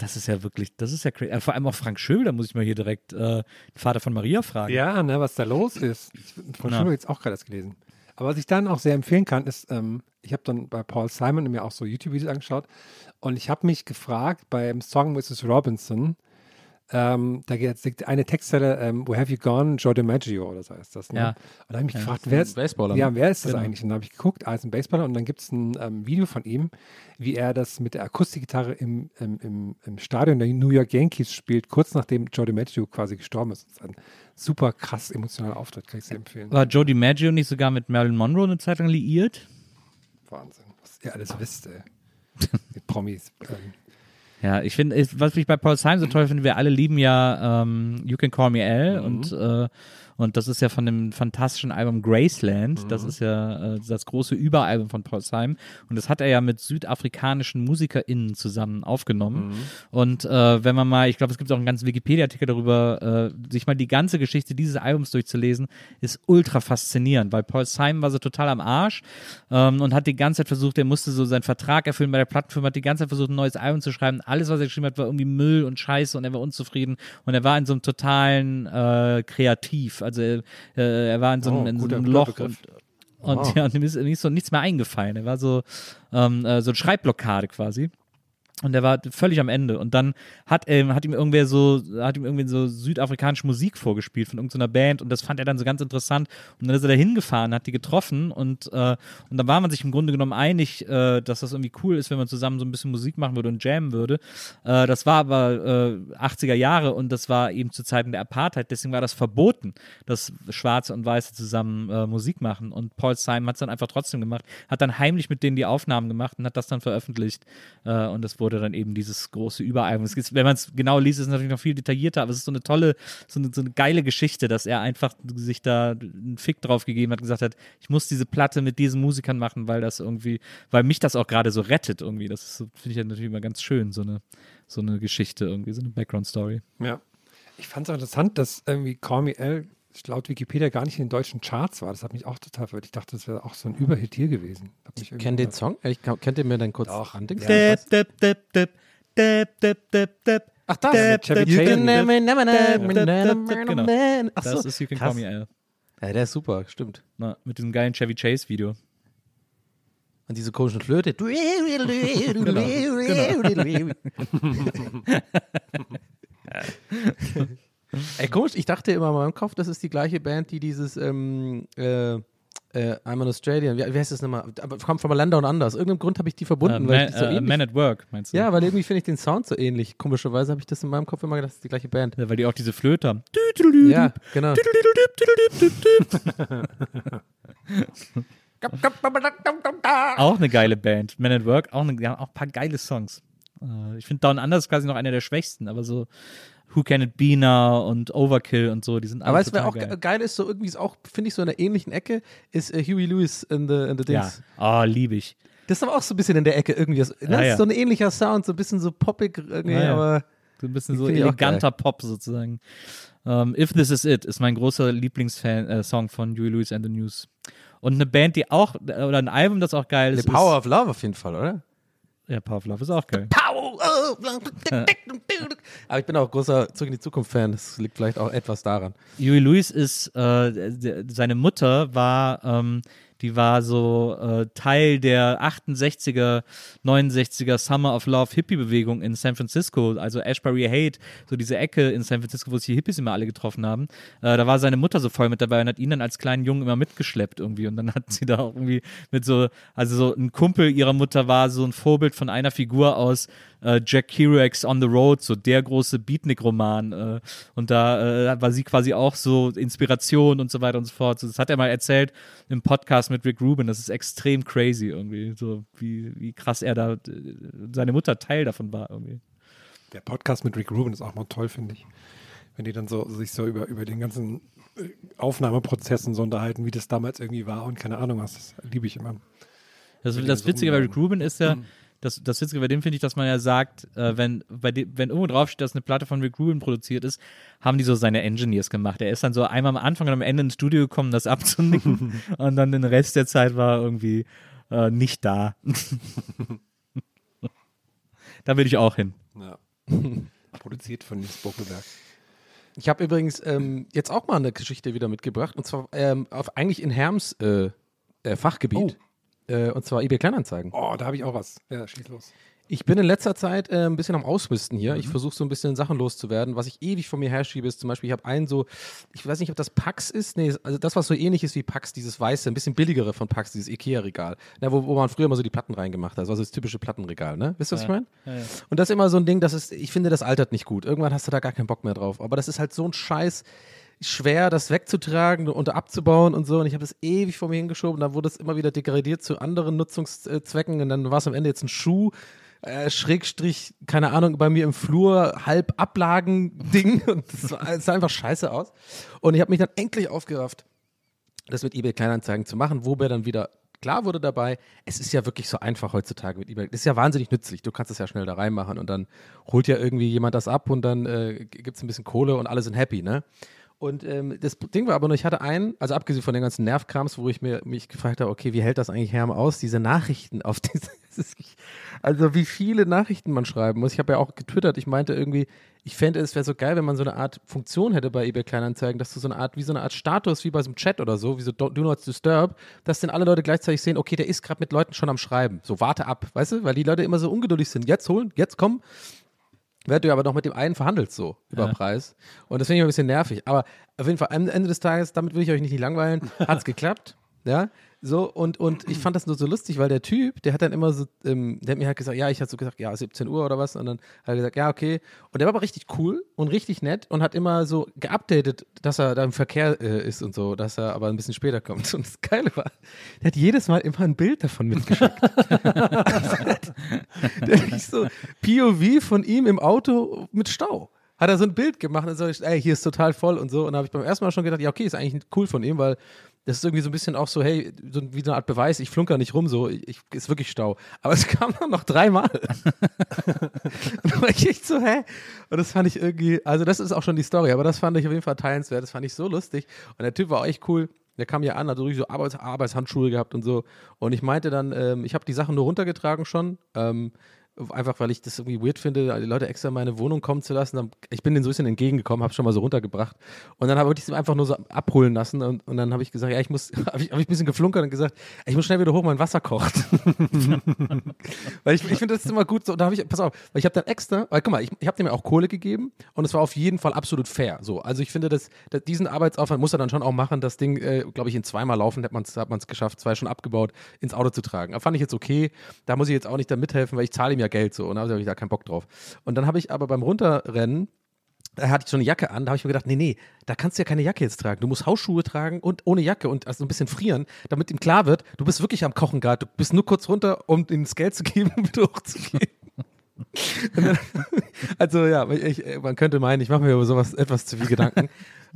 Das ist ja wirklich, das ist ja crazy. Äh, Vor allem auch Frank Schöbel, da muss ich mal hier direkt äh, den Vater von Maria fragen.
Ja, ne, was da los ist. Von
Na.
Schubert jetzt auch gerade erst gelesen. Aber was ich dann auch sehr empfehlen kann, ist, ähm, ich habe dann bei Paul Simon mir auch so YouTube-Videos angeschaut und ich habe mich gefragt beim Song Mrs. Robinson, ähm, da gibt eine Textzeile, ähm, Where have you gone, Joe DiMaggio oder so heißt das. Ne?
Ja.
Und da habe ich mich
Ja.
gefragt, wer ist,
Baseballer,
ja,
ne?
wer ist das
Genau.
eigentlich? Und dann habe ich geguckt, ah, ist ein Baseballer und dann gibt es ein ähm, Video von ihm, wie er das mit der Akustikgitarre im, im, im, im Stadion der New York Yankees spielt, kurz nachdem Joe DiMaggio quasi gestorben ist. Das ist ein super krass emotionaler Auftritt, kann ich sehr empfehlen.
War Joe DiMaggio nicht sogar mit Marilyn Monroe eine Zeit lang liiert?
Wahnsinn, was ihr alles wisst, ey. Mit Promis. Ähm,
Ja, ich finde, was ich bei Paul Simon so toll finde, wir alle lieben ja ähm, You Can Call Me Al und, äh, und das ist ja von dem fantastischen Album Graceland. Das ist ja äh, das große Überalbum von Paul Simon. Und das hat er ja mit südafrikanischen MusikerInnen zusammen aufgenommen. Und äh, wenn man mal, ich glaube, es gibt auch einen ganzen Wikipedia-Artikel darüber, äh, sich mal die ganze Geschichte dieses Albums durchzulesen, ist ultra faszinierend, weil Paul Simon war so total am Arsch ähm, und hat die ganze Zeit versucht, er musste so seinen Vertrag erfüllen bei der Plattenfirma, hat die ganze Zeit versucht, ein neues Album zu schreiben. Alles, was er geschrieben hat, war irgendwie Müll und Scheiße und er war unzufrieden und er war in so einem totalen äh, Kreativ. Also äh, er war in so einem,
Oh,
in so einem Loch
Begriff.
und, und, (laughs) ja, und ihm ist, ihm ist so nichts mehr eingefallen. Er war so, ähm, äh, so eine Schreibblockade quasi. Und er war völlig am Ende. Und dann hat, ähm, hat ihm irgendwer so, hat ihm irgendwie so südafrikanische Musik vorgespielt von irgendeiner Band und das fand er dann so ganz interessant. Und dann ist er da hingefahren, hat die getroffen und, äh, und dann war man sich im Grunde genommen einig, äh, dass das irgendwie cool ist, wenn man zusammen so ein bisschen Musik machen würde und jammen würde. Äh, das war aber äh, 80er Jahre und das war eben zu Zeiten der Apartheid, deswegen war das verboten, dass Schwarze und Weiße zusammen äh, Musik machen. Und Paul Simon hat es dann einfach trotzdem gemacht, hat dann heimlich mit denen die Aufnahmen gemacht und hat das dann veröffentlicht. Äh, und das wurde dann eben dieses große ist, wenn man es genau liest, ist es natürlich noch viel detaillierter, aber es ist so eine tolle, so eine, so eine geile Geschichte, dass er einfach sich da einen Fick drauf gegeben hat, gesagt hat, ich muss diese Platte mit diesen Musikern machen, weil das irgendwie, weil mich das auch gerade so rettet irgendwie. Das finde ich ja natürlich immer ganz schön, so eine, so eine Geschichte irgendwie, so eine Background-Story.
Ja. Ich fand es auch interessant, dass irgendwie Call Me L laut Wikipedia gar nicht in den deutschen Charts war. Das hat mich auch total verwirrt. Ich dachte, das wäre auch so ein Überhit hier gewesen. Irgendwie
Kennt den. Song? Ich, kennt ihr mir dann kurz
Doch. Ja.
Dip.
Ach, das.
Mit Chevy
You can
Genau. Das ist You Can
krass.
Call Me Al.
Ja, der ist super, stimmt.
Na, mit diesem geilen Chevy Chase Video.
Und diese komischen Flöte. (laughs) (laughs) (laughs) Ey, komisch, ich dachte immer in meinem Kopf, das ist die gleiche Band, die dieses ähm, äh, äh, I'm an Australian, wie, wie heißt das nochmal? Aber kommt von Länder und anders. Irgendeinem Grund habe ich die verbunden,
Äh,
weil
Man,
ich so ähnlich
Man at Work, meinst du?
Ja, weil irgendwie finde ich den Sound so ähnlich. Komischerweise habe ich das in meinem Kopf immer gedacht, das ist die gleiche Band.
Ja, weil die auch diese Flöte haben.
Ja, genau. (laughs)
Auch eine geile Band. Man at Work, auch, eine, auch ein paar geile Songs. Äh, Ich finde Down Under ist quasi noch einer der schwächsten, aber so Who Can It Be Now und Overkill und so, die sind alle
Aber weißt du, wer
total
auch
geil.
ge- geil ist, so irgendwie ist auch, finde ich, so in der ähnlichen Ecke, ist äh, Huey Lewis in the, in the
Ja,
Dings.
oh, liebe ich.
Das ist aber auch so ein bisschen in der Ecke irgendwie. Das, das
Ja, ja.
ist so ein ähnlicher Sound, so ein bisschen so poppig irgendwie,
Ja, ja.
aber
So ein bisschen so eleganter Pop sozusagen. Ähm, If This Is It ist mein großer Lieblingssong äh, Song von Huey Lewis and the News. Und eine Band, die auch, oder ein Album, das auch geil
The
ist.
Power
ist,
of Love auf jeden Fall, oder?
Ja, Power of Love ist auch geil.
Aber ich bin auch großer Zurück in die Zukunft-Fan. Das liegt vielleicht auch etwas daran.
Huey Lewis ist, äh, seine Mutter war, ähm, die war so äh, Teil der 68er, 69er Summer of Love Hippie-Bewegung in San Francisco, also Ashbury Hate, so diese Ecke in San Francisco, wo sich die Hippies immer alle getroffen haben. Äh, da war seine Mutter so voll mit dabei und hat ihn dann als kleinen Jungen immer mitgeschleppt irgendwie und dann hat sie da auch irgendwie mit so, also so ein Kumpel ihrer Mutter war so ein Vorbild von einer Figur aus äh, Jack Kerouac's On the Road, so der große Beatnik-Roman. Äh, und da äh, war sie quasi auch so Inspiration und so weiter und so fort. So, das hat er mal erzählt im Podcast mit Rick Rubin. Das ist extrem crazy irgendwie, so wie, wie krass er da, äh, seine Mutter Teil davon war irgendwie.
Der Podcast mit Rick Rubin ist auch mal toll, finde ich. Wenn die dann so sich so über, über den ganzen äh, Aufnahmeprozessen so unterhalten, wie das damals irgendwie war und keine Ahnung was. Das liebe ich immer.
Das, das Witzige bei. Rick Rubin ist ja, das, das Witzige bei dem finde ich, dass man ja sagt, äh, wenn, bei dem, wenn irgendwo draufsteht, dass eine Platte von Rick Rubin produziert ist, haben die so seine Engineers gemacht. Er ist dann so einmal am Anfang und am Ende ins Studio gekommen, das abzunicken (laughs) und dann den Rest der Zeit war er irgendwie äh, nicht da. (laughs) da will ich auch hin.
Ja. Produziert von Nils Bokelberg.
Ich habe übrigens ähm, jetzt auch mal eine Geschichte wieder mitgebracht. Und zwar ähm, auf, eigentlich in Herms äh, äh, Fachgebiet. Äh, und zwar eBay Kleinanzeigen.
Oh, da habe ich auch was. Ja, schieß los.
Ich bin in letzter Zeit äh, ein bisschen am Ausmisten hier.
Mhm.
Ich versuche so ein bisschen Sachen loszuwerden. Was ich ewig von mir herschiebe, ist zum Beispiel, ich habe einen so, ich weiß nicht, ob das Pax ist. Nee, also das, was so ähnlich ist wie Pax, dieses weiße, ein bisschen billigere von Pax, dieses Ikea-Regal. Na, wo, wo man früher immer so die Platten reingemacht hat. Also das typische Plattenregal, ne? Wisst ihr, was ich meine? Und das ist immer so ein Ding, das ist, ich finde, das altert nicht gut. Irgendwann hast du da gar keinen Bock mehr drauf. Aber das ist halt so ein Scheiß schwer, das wegzutragen und abzubauen und so. Und ich habe das ewig vor mir hingeschoben. Dann wurde es immer wieder degradiert zu anderen Nutzungszwecken. Und dann war es am Ende jetzt ein Schuh. Äh, Schrägstrich, keine Ahnung, bei mir im Flur, halb Ablagen-Ding. (laughs) Und es sah, einfach scheiße aus. Und ich habe mich dann endlich aufgerafft, das mit eBay Kleinanzeigen zu machen, wo mir dann wieder klar wurde dabei, es ist ja wirklich so einfach heutzutage mit eBay. Das ist ja wahnsinnig nützlich. Du kannst es ja schnell da reinmachen und dann holt ja irgendwie jemand das ab und dann äh, gibt es ein bisschen Kohle und alle sind happy, ne? Und ähm, das Ding war aber nur, ich hatte einen, also abgesehen von den ganzen Nervkrams, wo ich mir mich gefragt habe, okay, wie hält das eigentlich Herm aus, diese Nachrichten auf (laughs) diese, also wie viele Nachrichten man schreiben muss. Ich habe ja auch getwittert, ich meinte irgendwie, ich fände es wäre so geil, wenn man so eine Art Funktion hätte bei eBay Kleinanzeigen, dass du so eine Art, wie so eine Art Status, wie bei so einem Chat oder so, wie so Do, Do Not Disturb, dass dann alle Leute gleichzeitig sehen, okay, der ist gerade mit Leuten schon am Schreiben. So, warte ab, weißt du, weil die Leute immer so ungeduldig sind. Jetzt holen, jetzt kommen. Werd du aber noch mit dem einen verhandelt so über
Ja.
Preis. Und das finde ich ein bisschen nervig. Aber auf jeden Fall, am Ende des Tages, damit will ich euch nicht langweilen, (laughs) hat es geklappt. Ja, so und, und ich fand das nur so lustig, weil der Typ, der hat dann immer so, ähm, der hat mir halt gesagt, ja, ich hatte so gesagt, ja, 17 Uhr oder was und dann hat er gesagt, ja, okay. Und der war aber richtig cool und richtig nett und hat immer so geupdatet, dass er da im Verkehr äh, ist und so, dass er aber ein bisschen später kommt. Und das Geile war, der hat jedes Mal immer ein Bild davon mitgeschickt. (laughs) der hat so POV von ihm im Auto mit Stau. Hat er so ein Bild gemacht und so, ey, hier ist total voll und so. Und da habe ich beim ersten Mal schon gedacht, ja, okay, ist eigentlich cool von ihm, weil das ist irgendwie so ein bisschen auch so, hey, so wie so eine Art Beweis, ich flunker nicht rum, so, ich, ist wirklich Stau. Aber es (laughs) kam dann noch dreimal. (laughs) und da war ich echt so, hä? Und das fand ich irgendwie, also das ist auch schon die Story, aber das fand ich auf jeden Fall teilenswert, das fand ich so lustig. Und der Typ war auch echt cool. Der kam ja an, hat so Arbeits Arbeitshandschuhe gehabt und so. Und ich meinte dann, ähm, ich habe die Sachen nur runtergetragen schon. Ähm, einfach weil ich das irgendwie weird finde, die Leute extra in meine Wohnung kommen zu lassen. Ich bin denen so ein bisschen entgegengekommen, habe schon mal so runtergebracht. Und dann habe ich sie einfach nur so abholen lassen. Und, und dann habe ich gesagt, ja, ich muss, (laughs) habe ich, hab ich ein bisschen geflunkert und gesagt, ich muss schnell wieder hoch, mein Wasser kocht. (laughs) weil ich, ich finde, das ist immer gut so. Und da habe ich, pass auf, weil ich habe dann extra, weil guck mal, ich, ich habe dem ja auch Kohle gegeben und es war auf jeden Fall absolut fair. So, also ich finde, dass, dass diesen Arbeitsaufwand muss er dann schon auch machen. Das Ding, äh, glaube ich, in zweimal laufen hat man es hat geschafft, zwei schon abgebaut, ins Auto zu tragen. Aber fand ich jetzt okay. Da muss ich jetzt auch nicht da mithelfen, weil ich zahle ihm ja Geld so und da habe ich da keinen Bock drauf. Und dann habe ich aber beim Runterrennen da hatte ich so eine Jacke an, da habe ich mir gedacht, nee, nee, da kannst du ja keine Jacke jetzt tragen. Du musst Hausschuhe tragen und ohne Jacke und also ein bisschen frieren, damit ihm klar wird, du bist wirklich am Kochen gerade. Du bist nur kurz runter, um ihm das Geld zu geben und (laughs) wieder hochzugehen. Dann, (laughs) also ja, ich, man könnte meinen, ich mache mir über sowas etwas zu viel Gedanken.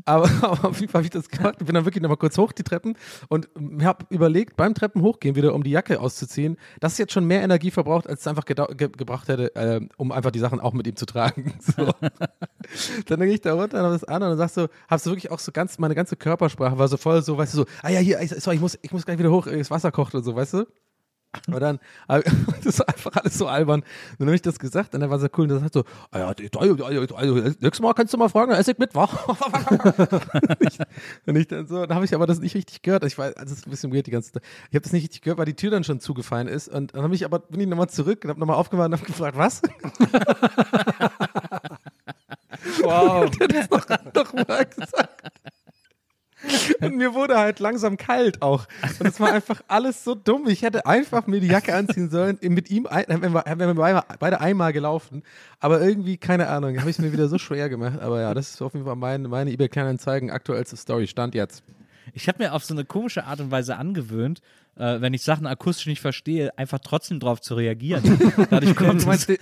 Aber, (laughs) aber auf jeden Fall habe ich das gemacht. Ich bin dann wirklich nochmal kurz hoch die Treppen und habe überlegt, beim Treppen hochgehen wieder, um die Jacke auszuziehen, dass es jetzt schon mehr Energie verbraucht, als es einfach ge gebracht hätte, äh, um einfach die Sachen auch mit ihm zu tragen. (laughs) So. dann gehe ich da runter und habe das an und dann sagst du, hast du wirklich auch so ganz, meine ganze Körpersprache war so voll so, weißt du, so, ah ja, hier, sorry, ich muss, ich muss gleich wieder hoch, das Wasser kocht und so, weißt du? Und dann, (laughs) das war einfach alles so albern. Dann habe ich das gesagt und dann war so cool und dann sagt so, ja, also, nächstes Mal kannst du mal fragen, dann esse (laughs) ich mit, wa? und ich dann so, dann habe ich aber das nicht richtig gehört. Ich weiß, also das ist ein bisschen weird die ganze Zeit. Ich habe das nicht richtig gehört, weil die Tür dann schon zugefallen ist und dann habe ich aber, bin ich nochmal zurück und habe nochmal aufgemacht und habe gefragt, was? (laughs)
Wow.
Und dann ist noch, noch mal gesagt. (laughs) Und mir wurde halt langsam kalt auch. Und es war einfach alles so dumm. Ich hätte einfach mir die Jacke anziehen sollen, mit ihm, wenn wir, beide einmal gelaufen. Aber irgendwie, keine Ahnung, habe ich es mir wieder so schwer gemacht. Aber ja, das ist auf jeden Fall meine, meine eBay Kleinanzeigen aktuellste Story. Stand jetzt.
Ich habe mir auf so eine komische Art und Weise angewöhnt, äh, wenn ich Sachen akustisch nicht verstehe, einfach trotzdem drauf zu reagieren. (laughs) dadurch kommt
du meinst den,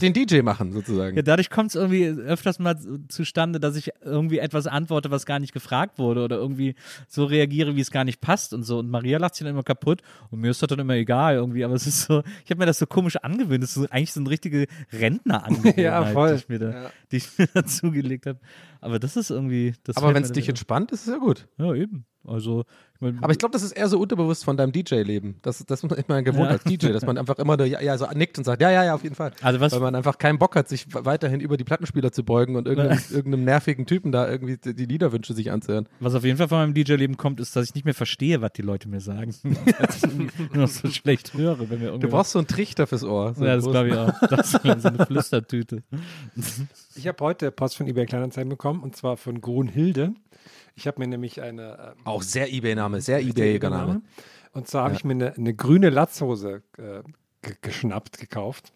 den, DJ machen sozusagen.
Ja, dadurch kommt es irgendwie öfters mal zustande, dass ich irgendwie etwas antworte, was gar nicht gefragt wurde oder irgendwie so reagiere, wie es gar nicht passt und so. Und Maria lacht sich dann immer kaputt und mir ist das dann immer egal irgendwie. Aber es ist so, ich habe mir das so komisch angewöhnt. Das ist eigentlich so eine richtige rentner (laughs)
ja,
die ich mir da,
Ja.
die ich mir (laughs) da zugelegt habe. Aber das ist irgendwie. Das
Aber wenn es dich entspannt, ist es ja gut.
Ja, eben. Also, ich mein,
Aber ich glaube, das ist eher so unterbewusst von deinem DJ-Leben. Das, das ist man immer gewohnt
Ja.
als DJ, dass man einfach immer da, ja, ja, so nickt und sagt, ja, ja, ja, auf jeden Fall.
Also was-
Weil man einfach keinen Bock hat, sich weiterhin über die Plattenspieler zu beugen und irgendeinem, (laughs) irgendeinem nervigen Typen da irgendwie die Liederwünsche sich anzuhören.
Was auf jeden Fall von meinem DJ-Leben kommt, ist, dass ich nicht mehr verstehe, was die Leute mir sagen. (laughs) dass ich nur (laughs) noch so schlecht höre, wenn mir
Du brauchst so einen Trichter fürs Ohr. So
ja, das glaube ich auch. Das ist so eine Flüstertüte.
Ich habe heute Post von eBay Kleinanzeigen bekommen und zwar von Grunhilde. Ich habe mir nämlich eine ähm,
Auch sehr Ebay-Name, sehr Ebay-Name.
Name. Und zwar habe ich mir eine, eine grüne Latzhose äh, ge geschnappt, gekauft,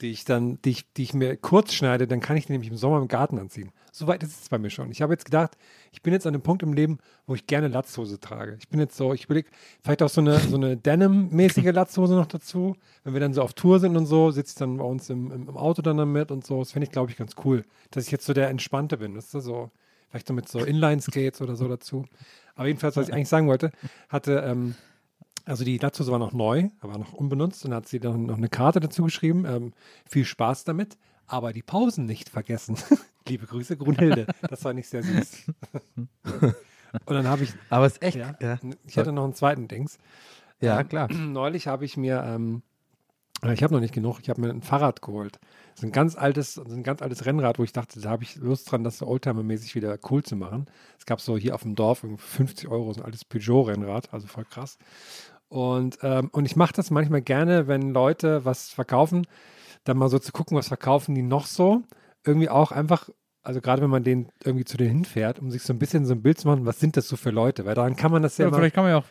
die ich dann, die ich, die ich mir kurz schneide, dann kann ich die nämlich im Sommer im Garten anziehen. Soweit ist es bei mir schon. Ich habe jetzt gedacht, ich bin jetzt an einem Punkt im Leben, wo ich gerne Latzhose trage. Ich bin jetzt so, ich überlege, vielleicht auch so eine, so eine Denim-mäßige (laughs) Latzhose noch dazu. Wenn wir dann so auf Tour sind und so, sitze ich dann bei uns im, im, im Auto dann damit und so. Das finde ich, glaube ich, ganz cool, dass ich jetzt so der Entspannte bin. Das ist so, vielleicht so mit so Inline-Skates oder so dazu. Aber jedenfalls, was ich eigentlich sagen wollte, hatte, ähm, also die Latzhose war noch neu, aber noch unbenutzt und hat sie dann noch eine Karte dazu geschrieben. Ähm, viel Spaß damit, aber die Pausen nicht vergessen. (laughs) Liebe Grüße, Grunhilde. Das war nicht sehr süß. (laughs) und dann habe ich,
Aber es ist echt,
ja,
ja,
ich hatte noch einen zweiten Dings.
ja
Ähm,
klar. (clears throat)
Neulich habe ich mir, ähm, äh, ich habe noch nicht genug, ich habe mir ein Fahrrad geholt. Das ist ein ganz altes, ein ganz altes Rennrad, wo ich dachte, da habe ich Lust dran, das so Oldtimer-mäßig wieder cool zu machen. Es gab so hier auf dem Dorf irgendwie 50 Euro, so ein altes Peugeot-Rennrad, also voll krass. Und, ähm, und ich mache das manchmal gerne, wenn Leute was verkaufen, dann mal so zu gucken, was verkaufen die noch so. Irgendwie auch einfach, also gerade wenn man den irgendwie zu denen hinfährt, um sich so ein bisschen so ein Bild zu machen, was sind das so für Leute? Weil daran kann man das ja,
Ja, vielleicht kann man ja auch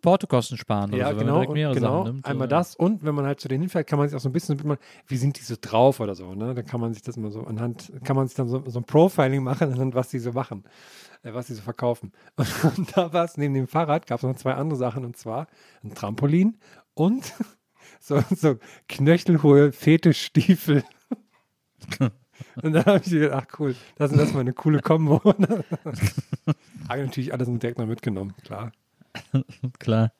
Portokosten sparen oder
ja,
so, wenn
genau, und genau.
Nimmt.
Einmal
oder-
das und wenn man halt zu denen hinfährt, kann man sich auch so ein bisschen, so, wie sind die so drauf oder so, ne? Dann kann man sich das mal so anhand, kann man sich dann so, so ein Profiling machen, anhand was die so machen, äh, was die so verkaufen. (laughs) Und, und da war es, neben dem Fahrrad gab es noch zwei andere Sachen und zwar ein Trampolin und (laughs) so, so knöchelhohe Fetischstiefel. (laughs) Und dann habe ich gedacht, ach cool, das ist erstmal eine coole Kombo. (laughs) habe ich natürlich alles direkt noch mitgenommen, klar.
Klar.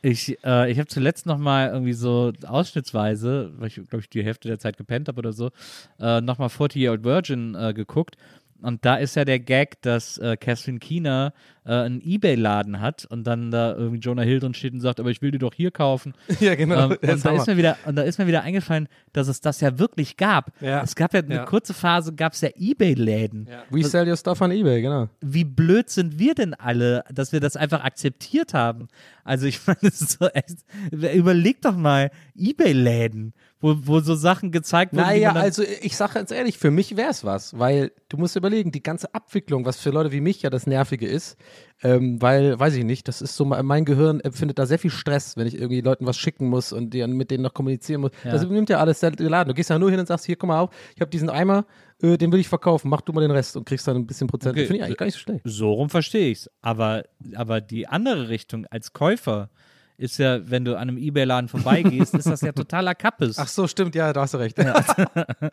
Ich, äh, ich habe zuletzt noch mal irgendwie so ausschnittsweise, weil ich glaube ich die Hälfte der Zeit gepennt habe oder so, äh, noch mal 40 Year Old Virgin äh, geguckt. Und da ist ja der Gag, dass äh, Catherine Keener äh, einen Ebay-Laden hat und dann da irgendwie Jonah Hill drin steht und sagt, aber ich will die doch hier kaufen. (laughs)
Ja, genau.
Ähm, und, da ist mir wieder, und da ist mir wieder eingefallen, dass es das ja wirklich gab.
Ja.
Es gab ja eine
Ja.
kurze Phase, gab es ja Ebay-Läden.
We sell your stuff on eBay, genau.
Wie blöd sind wir denn alle, dass wir das einfach akzeptiert haben? Also ich (laughs) meine, das ist so echt, überleg doch mal, Ebay-Läden, wo, wo so Sachen gezeigt wurden.
Naja, also ich sage ganz ehrlich, für mich wäre es was, weil du musst überlegen, die ganze Abwicklung, was für Leute wie mich ja das Nervige ist, ähm, weil, weiß ich nicht, das ist so, mein Gehirn empfindet da sehr viel Stress, wenn ich irgendwie Leuten was schicken muss und die, mit denen noch kommunizieren muss.
Ja.
Das übernimmt ja alles der der Laden. Du gehst ja nur hin und sagst, hier, guck mal auf, ich habe diesen Eimer, äh, den will ich verkaufen, mach du mal den Rest und kriegst dann ein bisschen Prozent.
Okay.
Finde ich eigentlich gar nicht so schlecht.
So rum verstehe ich's. Aber, aber die andere Richtung als Käufer ist ja, wenn du an einem Ebay-Laden vorbeigehst, ist das ja totaler Kappes.
Ach so, stimmt, ja, da hast du recht. (laughs) (laughs)
also
hab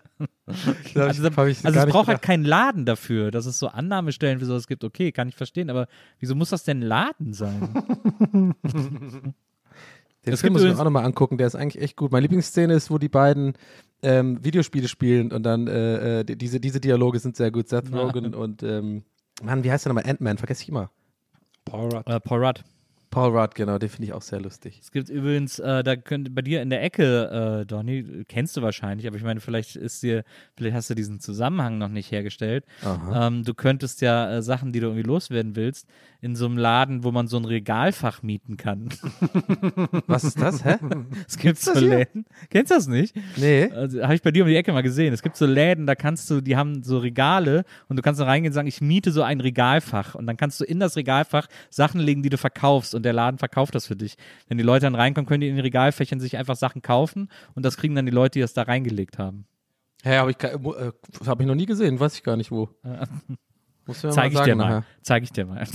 also
ich
es
gar nicht
braucht halt keinen Laden dafür, dass es so Annahmestellen für sowas gibt. Okay, kann ich verstehen, aber wieso muss das denn Laden sein? (laughs)
Den
Es
Film muss ich mir auch nochmal angucken, der ist eigentlich echt gut. Meine Lieblingsszene ist, wo die beiden ähm, Videospiele spielen und dann äh, äh, die- diese, diese Dialoge sind sehr gut. Seth Rogen und ähm, Mann, wie heißt der nochmal? Ant-Man, vergesse ich immer.
Paul Rudd.
äh, Paul Rudd.
Paul Rudd, genau, den finde ich auch sehr lustig.
Es gibt übrigens, äh, da könnt, bei dir in der Ecke, äh, Donny, kennst du wahrscheinlich, aber ich meine, vielleicht ist dir, vielleicht hast du diesen Zusammenhang noch nicht hergestellt. Ähm, du könntest ja äh, Sachen, die du irgendwie loswerden willst, in so einem Laden, wo man so ein Regalfach mieten kann. (laughs)
Was ist das, hä?
Es gibt so? Läden. Kennst du das nicht?
Nee.
Also, habe ich bei dir um die Ecke mal gesehen. Es gibt so Läden, da kannst du, die haben so Regale und du kannst da reingehen und sagen, ich miete so ein Regalfach und dann kannst du in das Regalfach Sachen legen, die du verkaufst und der Laden verkauft das für dich. Wenn die Leute dann reinkommen, können die in den Regalfächern sich einfach Sachen kaufen und das kriegen dann die Leute, die das da reingelegt haben.
Hä, habe ich, äh, hab ich noch nie gesehen, weiß ich gar nicht wo. (laughs) Muss mir
Zeig ich dir mal. Zeig ich dir mal.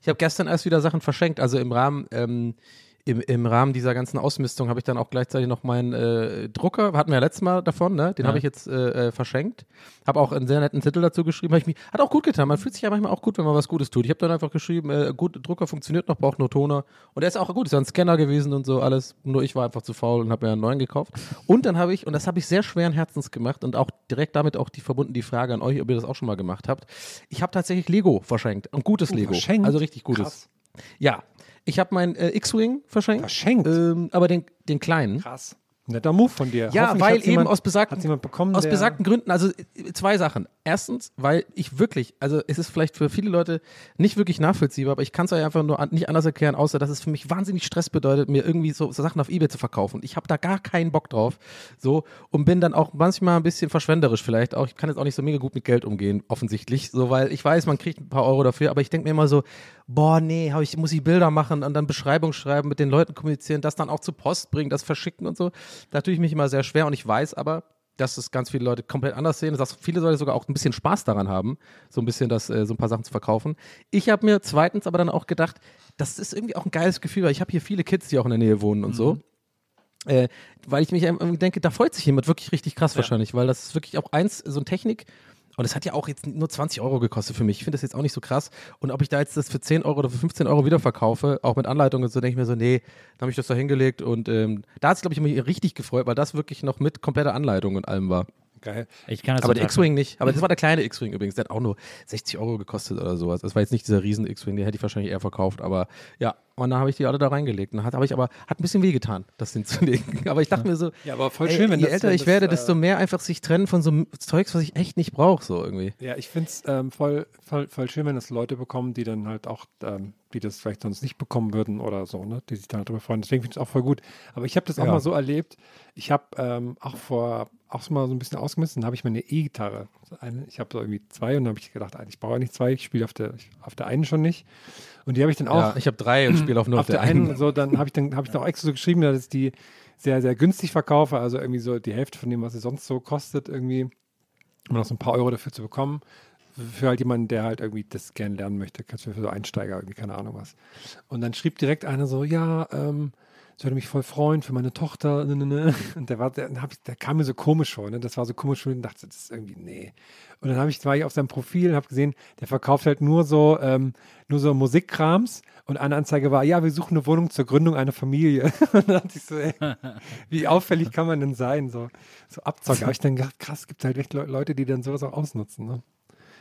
Ich habe gestern erst wieder Sachen verschenkt, also im Rahmen, ähm, im, im Rahmen dieser ganzen Ausmistung habe ich dann auch gleichzeitig noch meinen äh, Drucker, hatten wir ja letztes Mal davon, ne? Den
Ja.
habe ich jetzt äh, äh, verschenkt. Habe auch einen sehr netten Titel dazu geschrieben. Mich, hat auch gut getan. Man fühlt sich ja manchmal auch gut, wenn man was Gutes tut. Ich habe dann einfach geschrieben, äh, gut, Drucker funktioniert noch, braucht nur Toner. Und der ist auch gut, ist ja ein Scanner gewesen und so alles. Nur ich war einfach zu faul und habe mir einen neuen gekauft. Und dann habe ich, und das habe ich sehr schweren Herzens gemacht und auch direkt damit auch die verbunden die Frage an euch, ob ihr das auch schon mal gemacht habt. Ich habe tatsächlich Lego verschenkt. Ein gutes Lego.
verschenkt?
Also richtig gutes.
Krass.
Ja, ich habe meinen äh, X-Wing verschenkt.
Verschenkt?
Ähm, aber den, den kleinen.
Krass. Netter Move von dir.
Ja, weil eben
jemand,
aus besagten,
jemand bekommen,
aus besagten Gründen, also äh, zwei Sachen. Erstens, weil ich wirklich, also es ist vielleicht für viele Leute nicht wirklich nachvollziehbar, aber ich kann es euch einfach nur an, nicht anders erklären, außer dass es für mich wahnsinnig Stress bedeutet, mir irgendwie so, so Sachen auf Ebay zu verkaufen. Ich habe da gar keinen Bock drauf. So, und bin dann auch manchmal ein bisschen verschwenderisch vielleicht auch. Ich kann jetzt auch nicht so mega gut mit Geld umgehen, offensichtlich. So, weil ich weiß, man kriegt ein paar Euro dafür, aber ich denke mir immer so, boah, nee, ich, muss ich Bilder machen und dann Beschreibung schreiben, mit den Leuten kommunizieren, das dann auch zur Post bringen, das verschicken und so. Da tue ich mich immer sehr schwer und ich weiß aber, dass es ganz viele Leute komplett anders sehen, dass viele Leute sogar auch ein bisschen Spaß daran haben, so ein bisschen das, äh, so ein paar Sachen zu verkaufen. Ich habe mir zweitens aber dann auch gedacht, das ist irgendwie auch ein geiles Gefühl, weil ich habe hier viele Kids, die auch in der Nähe wohnen und so. Äh, weil ich mich irgendwie denke, da freut sich jemand wirklich richtig krass wahrscheinlich, weil das ist wirklich auch eins, so eine Technik. Und es hat ja auch jetzt nur 20 Euro gekostet für mich. Ich finde das jetzt auch nicht so krass. Und ob ich da jetzt das für 10 Euro oder für 15 Euro wieder verkaufe, auch mit Anleitung und so, denke ich mir so, nee, dann habe ich das da hingelegt. Und ähm, da hat es, glaube ich, mich richtig gefreut, weil das wirklich noch mit kompletter Anleitung und allem war.
Geil.
Ich kann das
Aber der X-Wing nicht. Aber das war der kleine X-Wing übrigens. Der hat auch nur 60 Euro gekostet oder sowas. Das war jetzt nicht dieser riesen X-Wing, den hätte ich wahrscheinlich eher verkauft. Aber ja, und dann habe ich die alle da reingelegt. Und dann hat, habe ich aber, hat ein bisschen wehgetan, das hinzulegen. (laughs) Aber ich dachte mir so,
Ja, aber voll
ey,
schön, wenn
je
das-
älter
wenn
ich
das,
werde,
äh,
desto mehr einfach sich trennen von so Zeugs, was ich echt nicht brauche, so irgendwie.
Ja, ich finde es ähm, voll, voll, voll schön, wenn das Leute bekommen, die dann halt auch, ähm, die das vielleicht sonst nicht bekommen würden oder so, ne? Die sich dann darüber freuen. Deswegen finde ich es auch voll gut. Aber ich habe das auch
Ja.
mal so erlebt. Ich habe ähm, auch vor, auch mal so ein bisschen ausgemistet, dann habe ich meine E-Gitarre. Ich habe so irgendwie zwei und dann habe ich gedacht, ich brauche nicht zwei, ich spiele auf der, auf der einen schon nicht. Und die habe ich dann auch
ja, ich habe drei und (clears throat) spiele auf nur
auf der einen und so, dann habe ich dann habe ich noch extra so geschrieben, dass ich die sehr, sehr günstig verkaufe, also irgendwie so die Hälfte von dem, was sie sonst so kostet, irgendwie, um noch so ein paar Euro dafür zu bekommen. Für halt jemanden, der halt irgendwie das gerne lernen möchte, kannst du für so Einsteiger irgendwie, keine Ahnung was. Und dann schrieb direkt einer so, ja, ähm, ich würde mich voll freuen für meine Tochter. ne, ne, ne. (laughs) Und der war, der, der kam mir so komisch vor, ne? Das war so komisch und ich dachte, das ist irgendwie, nee. Und dann habe ich, war ich auf seinem Profil und habe gesehen, der verkauft halt nur so, ähm, nur so Musikkrams. Und eine Anzeige war, ja, wir suchen eine Wohnung zur Gründung einer Familie. (laughs) Und dann dachte ich so, ey, wie auffällig kann man denn sein? So, so Abzocker. habe ich dann gedacht, krass, gibt halt echt Le Leute, die dann sowas auch ausnutzen. Ne?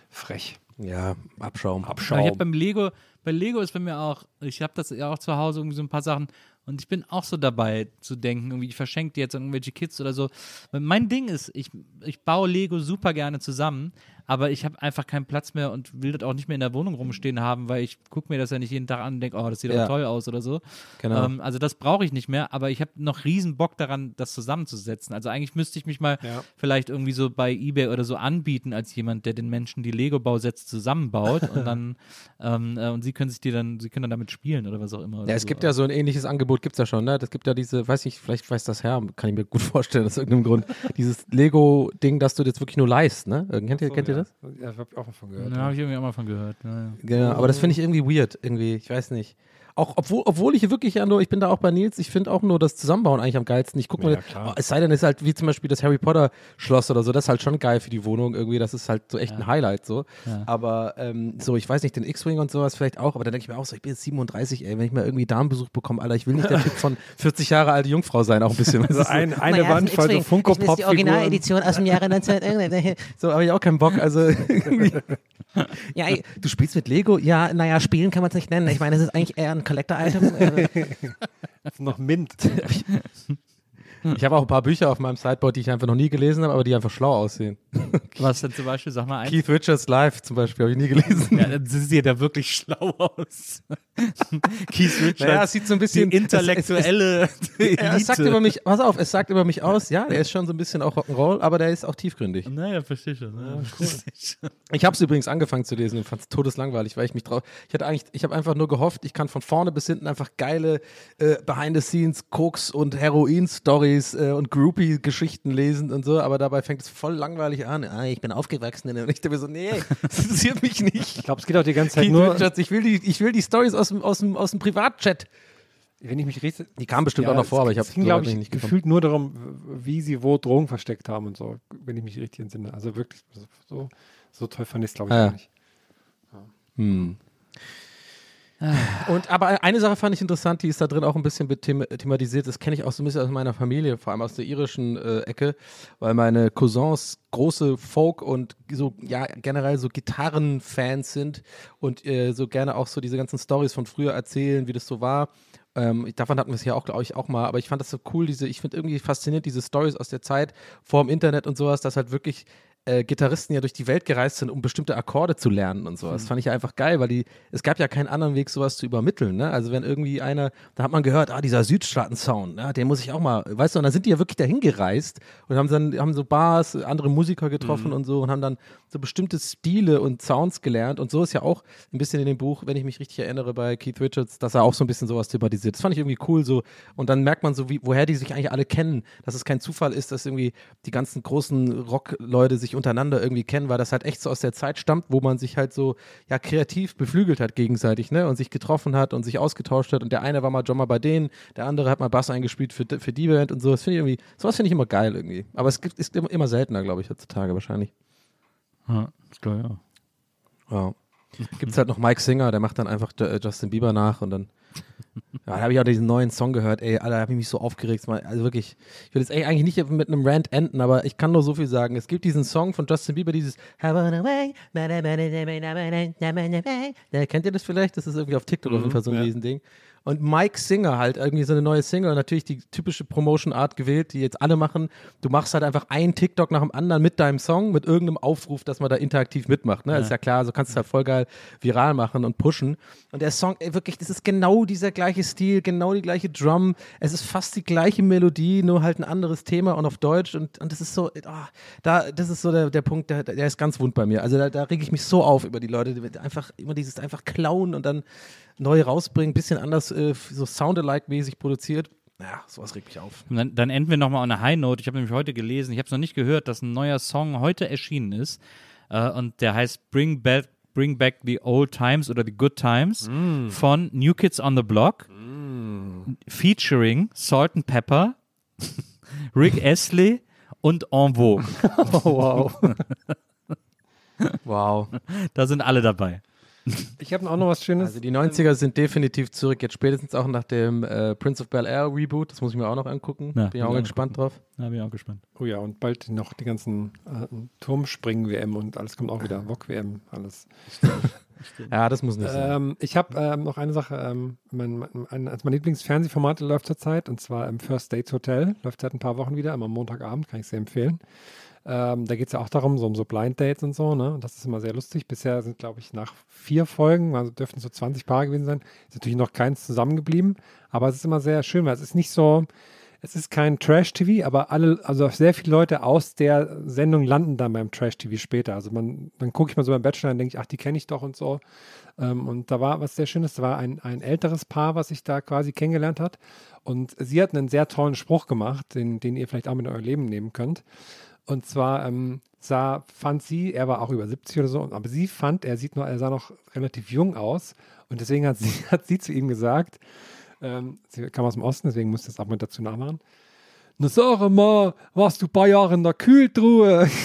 Frech.
Ja, Abschaum.
Aber ich habe beim Lego, bei Lego ist bei mir auch, ich habe das ja auch zu Hause irgendwie so ein paar Sachen und ich bin auch so dabei zu denken, irgendwie ich verschenke die jetzt irgendwelche Kids oder so. Mein Ding ist, ich, ich baue Lego super gerne zusammen, aber ich habe einfach keinen Platz mehr und will das auch nicht mehr in der Wohnung rumstehen haben, weil ich gucke mir das ja nicht jeden Tag an und denke, oh, das sieht
Ja.
aber toll aus oder so.
Genau.
Ähm, also das brauche ich nicht mehr, aber ich habe noch riesen Bock daran, das zusammenzusetzen. Also eigentlich müsste ich mich mal
Ja.
vielleicht irgendwie so bei Ebay oder so anbieten als jemand, der den Menschen die Lego-Bausätze zusammenbaut und dann (laughs) ähm, äh, und sie können sich die dann, sie können dann damit spielen oder was auch immer.
Ja, es gibt ja so ein ähnliches Angebot, gibt es ja schon, ne? Das gibt ja diese, weiß nicht, vielleicht weiß das Herr, kann ich mir gut (laughs) vorstellen, aus irgendeinem Grund, dieses Lego-Ding, das du jetzt wirklich nur leihst, ne? Kennt ihr, kennt ihr das?
Ja, ich habe auch mal von gehört.
Da habe ich irgendwie auch mal von gehört. Ja, ja.
Genau, aber das finde ich irgendwie weird, irgendwie, ich weiß nicht. Auch, obwohl, obwohl ich wirklich ja nur, ich bin da auch bei Nils, ich finde auch nur das Zusammenbauen eigentlich am geilsten. Ich gucke
Ja, klar.
oh, es sei denn, es ist halt wie zum Beispiel das Harry Potter Schloss oder so, das ist halt schon geil für die Wohnung irgendwie, das ist halt so echt ein Highlight so.
Ja.
Aber ähm, so, ich weiß nicht, den X-Wing und sowas vielleicht auch, aber da denke ich mir auch so, ich bin jetzt 37, ey, wenn ich mal irgendwie Darmbesuch bekomme, Alter, ich will nicht der Typ von (laughs) 40 Jahre alte Jungfrau sein, auch ein bisschen.
Also ein, eine
Naja,
Wand
das ist
voll so
die
funko pop
die Originaledition aus dem Jahre 19. irgendein- (laughs)
so habe ich auch keinen Bock, also (laughs) irgendwie.
Ja, ey,
Du spielst mit Lego?
ja, naja, spielen kann man es nicht nennen. Ich meine, es ist eigentlich eher ein Collector-Item. Äh, (laughs)
noch Mint.
Ich habe auch ein paar Bücher auf meinem Sideboard, die ich einfach noch nie gelesen habe, aber die einfach schlau aussehen.
Was denn zum Beispiel? Sag mal eins.
Keith Richards Live zum Beispiel habe ich nie gelesen.
Ja, dann sieht er wirklich schlau aus. (laughs) Keith Richards.
Naja, es sieht so ein bisschen
die intellektuelle
Ja, es sagt
Elite.
über mich, pass auf, es sagt über mich aus, ja, der ist schon so ein bisschen auch Rock'n'Roll, aber der ist auch tiefgründig.
Naja, verstehe schon. Ja, cool.
Ich habe es übrigens angefangen zu lesen und fand es todeslangweilig, weil ich mich drauf. Ich hatte eigentlich, ich habe einfach nur gehofft, ich kann von vorne bis hinten einfach geile äh, Behind-the-Scenes, Koks und Heroin-Stories äh, und Groupie-Geschichten lesen und so, aber dabei fängt es voll langweilig an. Ah, ich bin aufgewachsen und ich dachte mir so, nee, (laughs) das interessiert mich nicht.
Ich glaube, es geht auch die ganze Zeit
Keith
nur,
Richards, ich will die, ich will die Stories aus dem, aus dem, aus dem Privatchat.
wenn ich mich richtig.
Die kamen bestimmt
Ja,
auch noch vor, aber ich habe
es ging, glaube ich,
nicht
gefühlt nur darum, wie sie wo Drogen versteckt haben und so, wenn ich mich richtig entsinne. Also wirklich, so- so, toll fand ich es, glaube ich,
Ah, ja.
gar nicht.
Hm. Und aber eine Sache fand ich interessant, die ist da drin auch ein bisschen thema thematisiert. Das kenne ich auch so ein bisschen aus meiner Familie, vor allem aus der irischen äh, Ecke, weil meine Cousins große Folk und so ja generell so Gitarrenfans sind und äh, so gerne auch so diese ganzen Stories von früher erzählen, wie das so war. Ähm, davon hatten wir es ja auch, glaube ich, auch mal, aber ich fand das so cool, diese, ich finde irgendwie faszinierend diese Stories aus der Zeit vor dem Internet und sowas, dass halt wirklich äh, Gitarristen ja durch die Welt gereist sind, um bestimmte Akkorde zu lernen und sowas. Das fand ich ja einfach geil, weil die, es gab ja keinen anderen Weg, sowas zu übermitteln. Ne? Also wenn irgendwie einer, da hat man gehört, ah, dieser Südstaaten-Sound, ja, den muss ich auch mal, weißt du, und dann sind die ja wirklich dahin gereist und haben dann, haben so Bars, andere Musiker getroffen und so und haben dann so bestimmte Stile und Sounds gelernt und so ist ja auch ein bisschen in dem Buch, wenn ich mich richtig erinnere, bei Keith Richards, dass er auch so ein bisschen sowas thematisiert. Das fand ich irgendwie cool so und dann merkt man so, wie, woher die sich eigentlich alle kennen, dass es kein Zufall ist, dass irgendwie die ganzen großen Rockleute sich untereinander irgendwie kennen, weil das halt echt so aus der Zeit stammt, wo man sich halt so ja kreativ beflügelt hat gegenseitig, ne, und sich getroffen hat und sich ausgetauscht hat und der eine war mal Drummer bei denen, der andere hat mal Bass eingespielt für, für die Band und so. Das finde ich irgendwie, sowas finde ich immer geil irgendwie. Aber es gibt, ist immer, seltener, glaube ich, heutzutage wahrscheinlich.
Ja, ich glaube, ja.
Ja. Gibt es halt noch Mike Singer, der macht dann einfach Justin Bieber nach und dann. Ja, da habe ich auch diesen neuen Song gehört, ey, da habe ich mich so aufgeregt. Also wirklich, ich will jetzt eigentlich nicht mit einem Rant enden, aber ich kann nur so viel sagen. Es gibt diesen Song von Justin Bieber, dieses Kennt ihr das vielleicht? Das ist irgendwie auf TikTok mhm, auf jeden Fall so ein ja. Riesending. Und Mike Singer halt, irgendwie so eine neue Single und natürlich die typische Promotion-Art gewählt, die jetzt alle machen. Du machst halt einfach einen TikTok nach dem anderen mit deinem Song, mit irgendeinem Aufruf, dass man da interaktiv mitmacht. Ne? Das ist ja klar, so kannst du es halt voll geil viral machen und pushen. Und der Song, ey, wirklich, das ist genau dieser gleiche Stil, genau die gleiche Drum. Es ist fast die gleiche Melodie, nur halt ein anderes Thema und auf Deutsch. Und, und das ist so, ah, da, das ist so der, der Punkt, der, der ist ganz wund bei mir. Also da, da reg ich mich so auf über die Leute, die einfach immer dieses einfach klauen und dann neu rausbringen, bisschen anders, äh, so Sound-alike-mäßig produziert. Naja, sowas regt mich auf.
Dann, dann enden wir nochmal on a High Note. Ich habe nämlich heute gelesen, ich habe es noch nicht gehört, dass ein neuer Song heute erschienen ist. Äh, und der heißt Bring Back, Bring Back the Old Times oder the Good Times von New Kids on the Block. Featuring Salt and Pepper, (laughs) Rick Astley und En Vogue. (laughs)
Oh, wow. (laughs)
Wow.
Da sind alle dabei.
Ich habe auch noch was Schönes.
Also die 90er sind definitiv zurück, jetzt spätestens auch nach dem äh, Prince of Bel Air Reboot. Das muss ich mir auch noch angucken.
Ja,
Bin ich auch gespannt drauf.
Da bin ich auch gespannt.
Oh ja, und bald noch die ganzen äh, Turmspringen-WM und alles kommt auch wieder. VOG-WM, alles. (laughs)
Ja, das muss nicht sein.
Ähm, ich habe ähm, noch eine Sache. Ähm, mein, mein, ein, eines meiner Lieblingsfernsehformate läuft zurzeit und zwar im First Dates Hotel. Läuft seit ein paar Wochen wieder, immer am Montagabend, kann ich sehr empfehlen. Ähm, da geht es ja auch darum, so um so Blind Dates und so, ne? Und das ist immer sehr lustig. Bisher sind, glaube ich, nach vier Folgen, also dürften so 20 Paare gewesen sein, ist natürlich noch keins zusammengeblieben. Aber es ist immer sehr schön, weil es ist nicht so, es ist kein Trash-TV, aber alle, also sehr viele Leute aus der Sendung landen dann beim Trash-TV später. Also man, dann gucke ich mal so beim Bachelor und denke ich, ach, die kenne ich doch und so. Ähm, und da war was sehr Schönes, da war ein, ein älteres Paar, was sich da quasi kennengelernt hat. Und sie hat einen sehr tollen Spruch gemacht, den, den ihr vielleicht auch mit in euer Leben nehmen könnt. Und zwar ähm, sah, fand sie, er war auch über 70 oder so, aber sie fand, er sieht noch, er sah noch relativ jung aus. Und deswegen hat sie, (laughs) hat sie zu ihm gesagt, ähm, sie kam aus dem Osten, deswegen musste ich das auch mit dazu nachmachen. Na sag mal, warst du ein paar Jahre in der Kühltruhe? (laughs)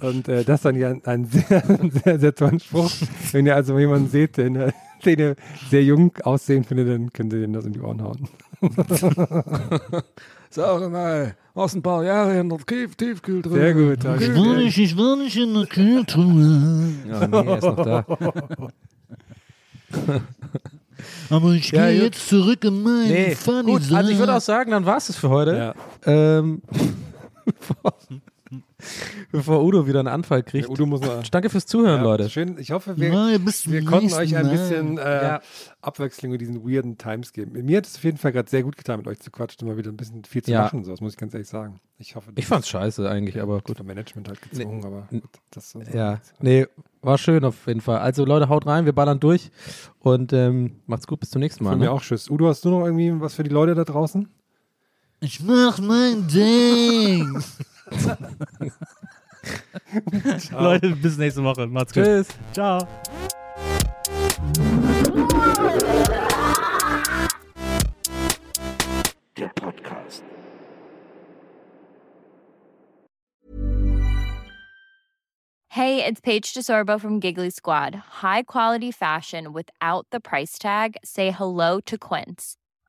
Und äh, das ist dann ja ein, ein, sehr, (laughs) sehr, sehr toller Spruch. Wenn ihr also jemanden seht, den, den ihr sehr jung aussehen findet, dann könnt ihr den das in die Ohren hauen.
Sag mal, warst ein paar Jahre in der Tief Tiefkühltruhe.
Sehr gut.
Ich
danke.
will nicht, ich will nicht in der Kühltruhe.
Ja, nee, er ist noch da. (laughs)
Aber ich
Ja,
gehe
gut.
jetzt zurück in meinen
Nee,
Funny
gut, also ich würde auch sagen, dann war es das für heute.
Ja.
Ähm, (laughs) (laughs) bevor, Udo wieder einen Anfall kriegt.
Udo muss mal.
Danke fürs Zuhören,
Ja,
Leute.
Schön. Ich hoffe, wir,
zum
wir konnten euch ein bisschen äh,
Ja.
Abwechslung in diesen weirden Times geben. Mir hat es auf jeden Fall gerade sehr gut getan, mit euch zu quatschen und mal wieder ein bisschen viel zu
Ja.
machen. So, das muss ich ganz ehrlich sagen. Ich hoffe,
Ich fand's scheiße eigentlich, aber gut.
Vom Management halt gezwungen, aber
n-
gut, das
Ja, nee, war schön auf jeden Fall. Also Leute, haut rein, wir ballern durch und ähm, macht's gut, bis zum nächsten Mal.
Von mir
Ne?
auch Tschüss. Udo, hast du noch irgendwie was für die Leute da draußen?
Ich mach mein Ding. (laughs) (laughs)
Leute, bis nächste Woche. Macht's gut.
Tschüss.
Ciao.
Der Podcast.
Hey, it's Paige DeSorbo from Giggly Squad. High quality fashion without the price tag. Say hello to Quince.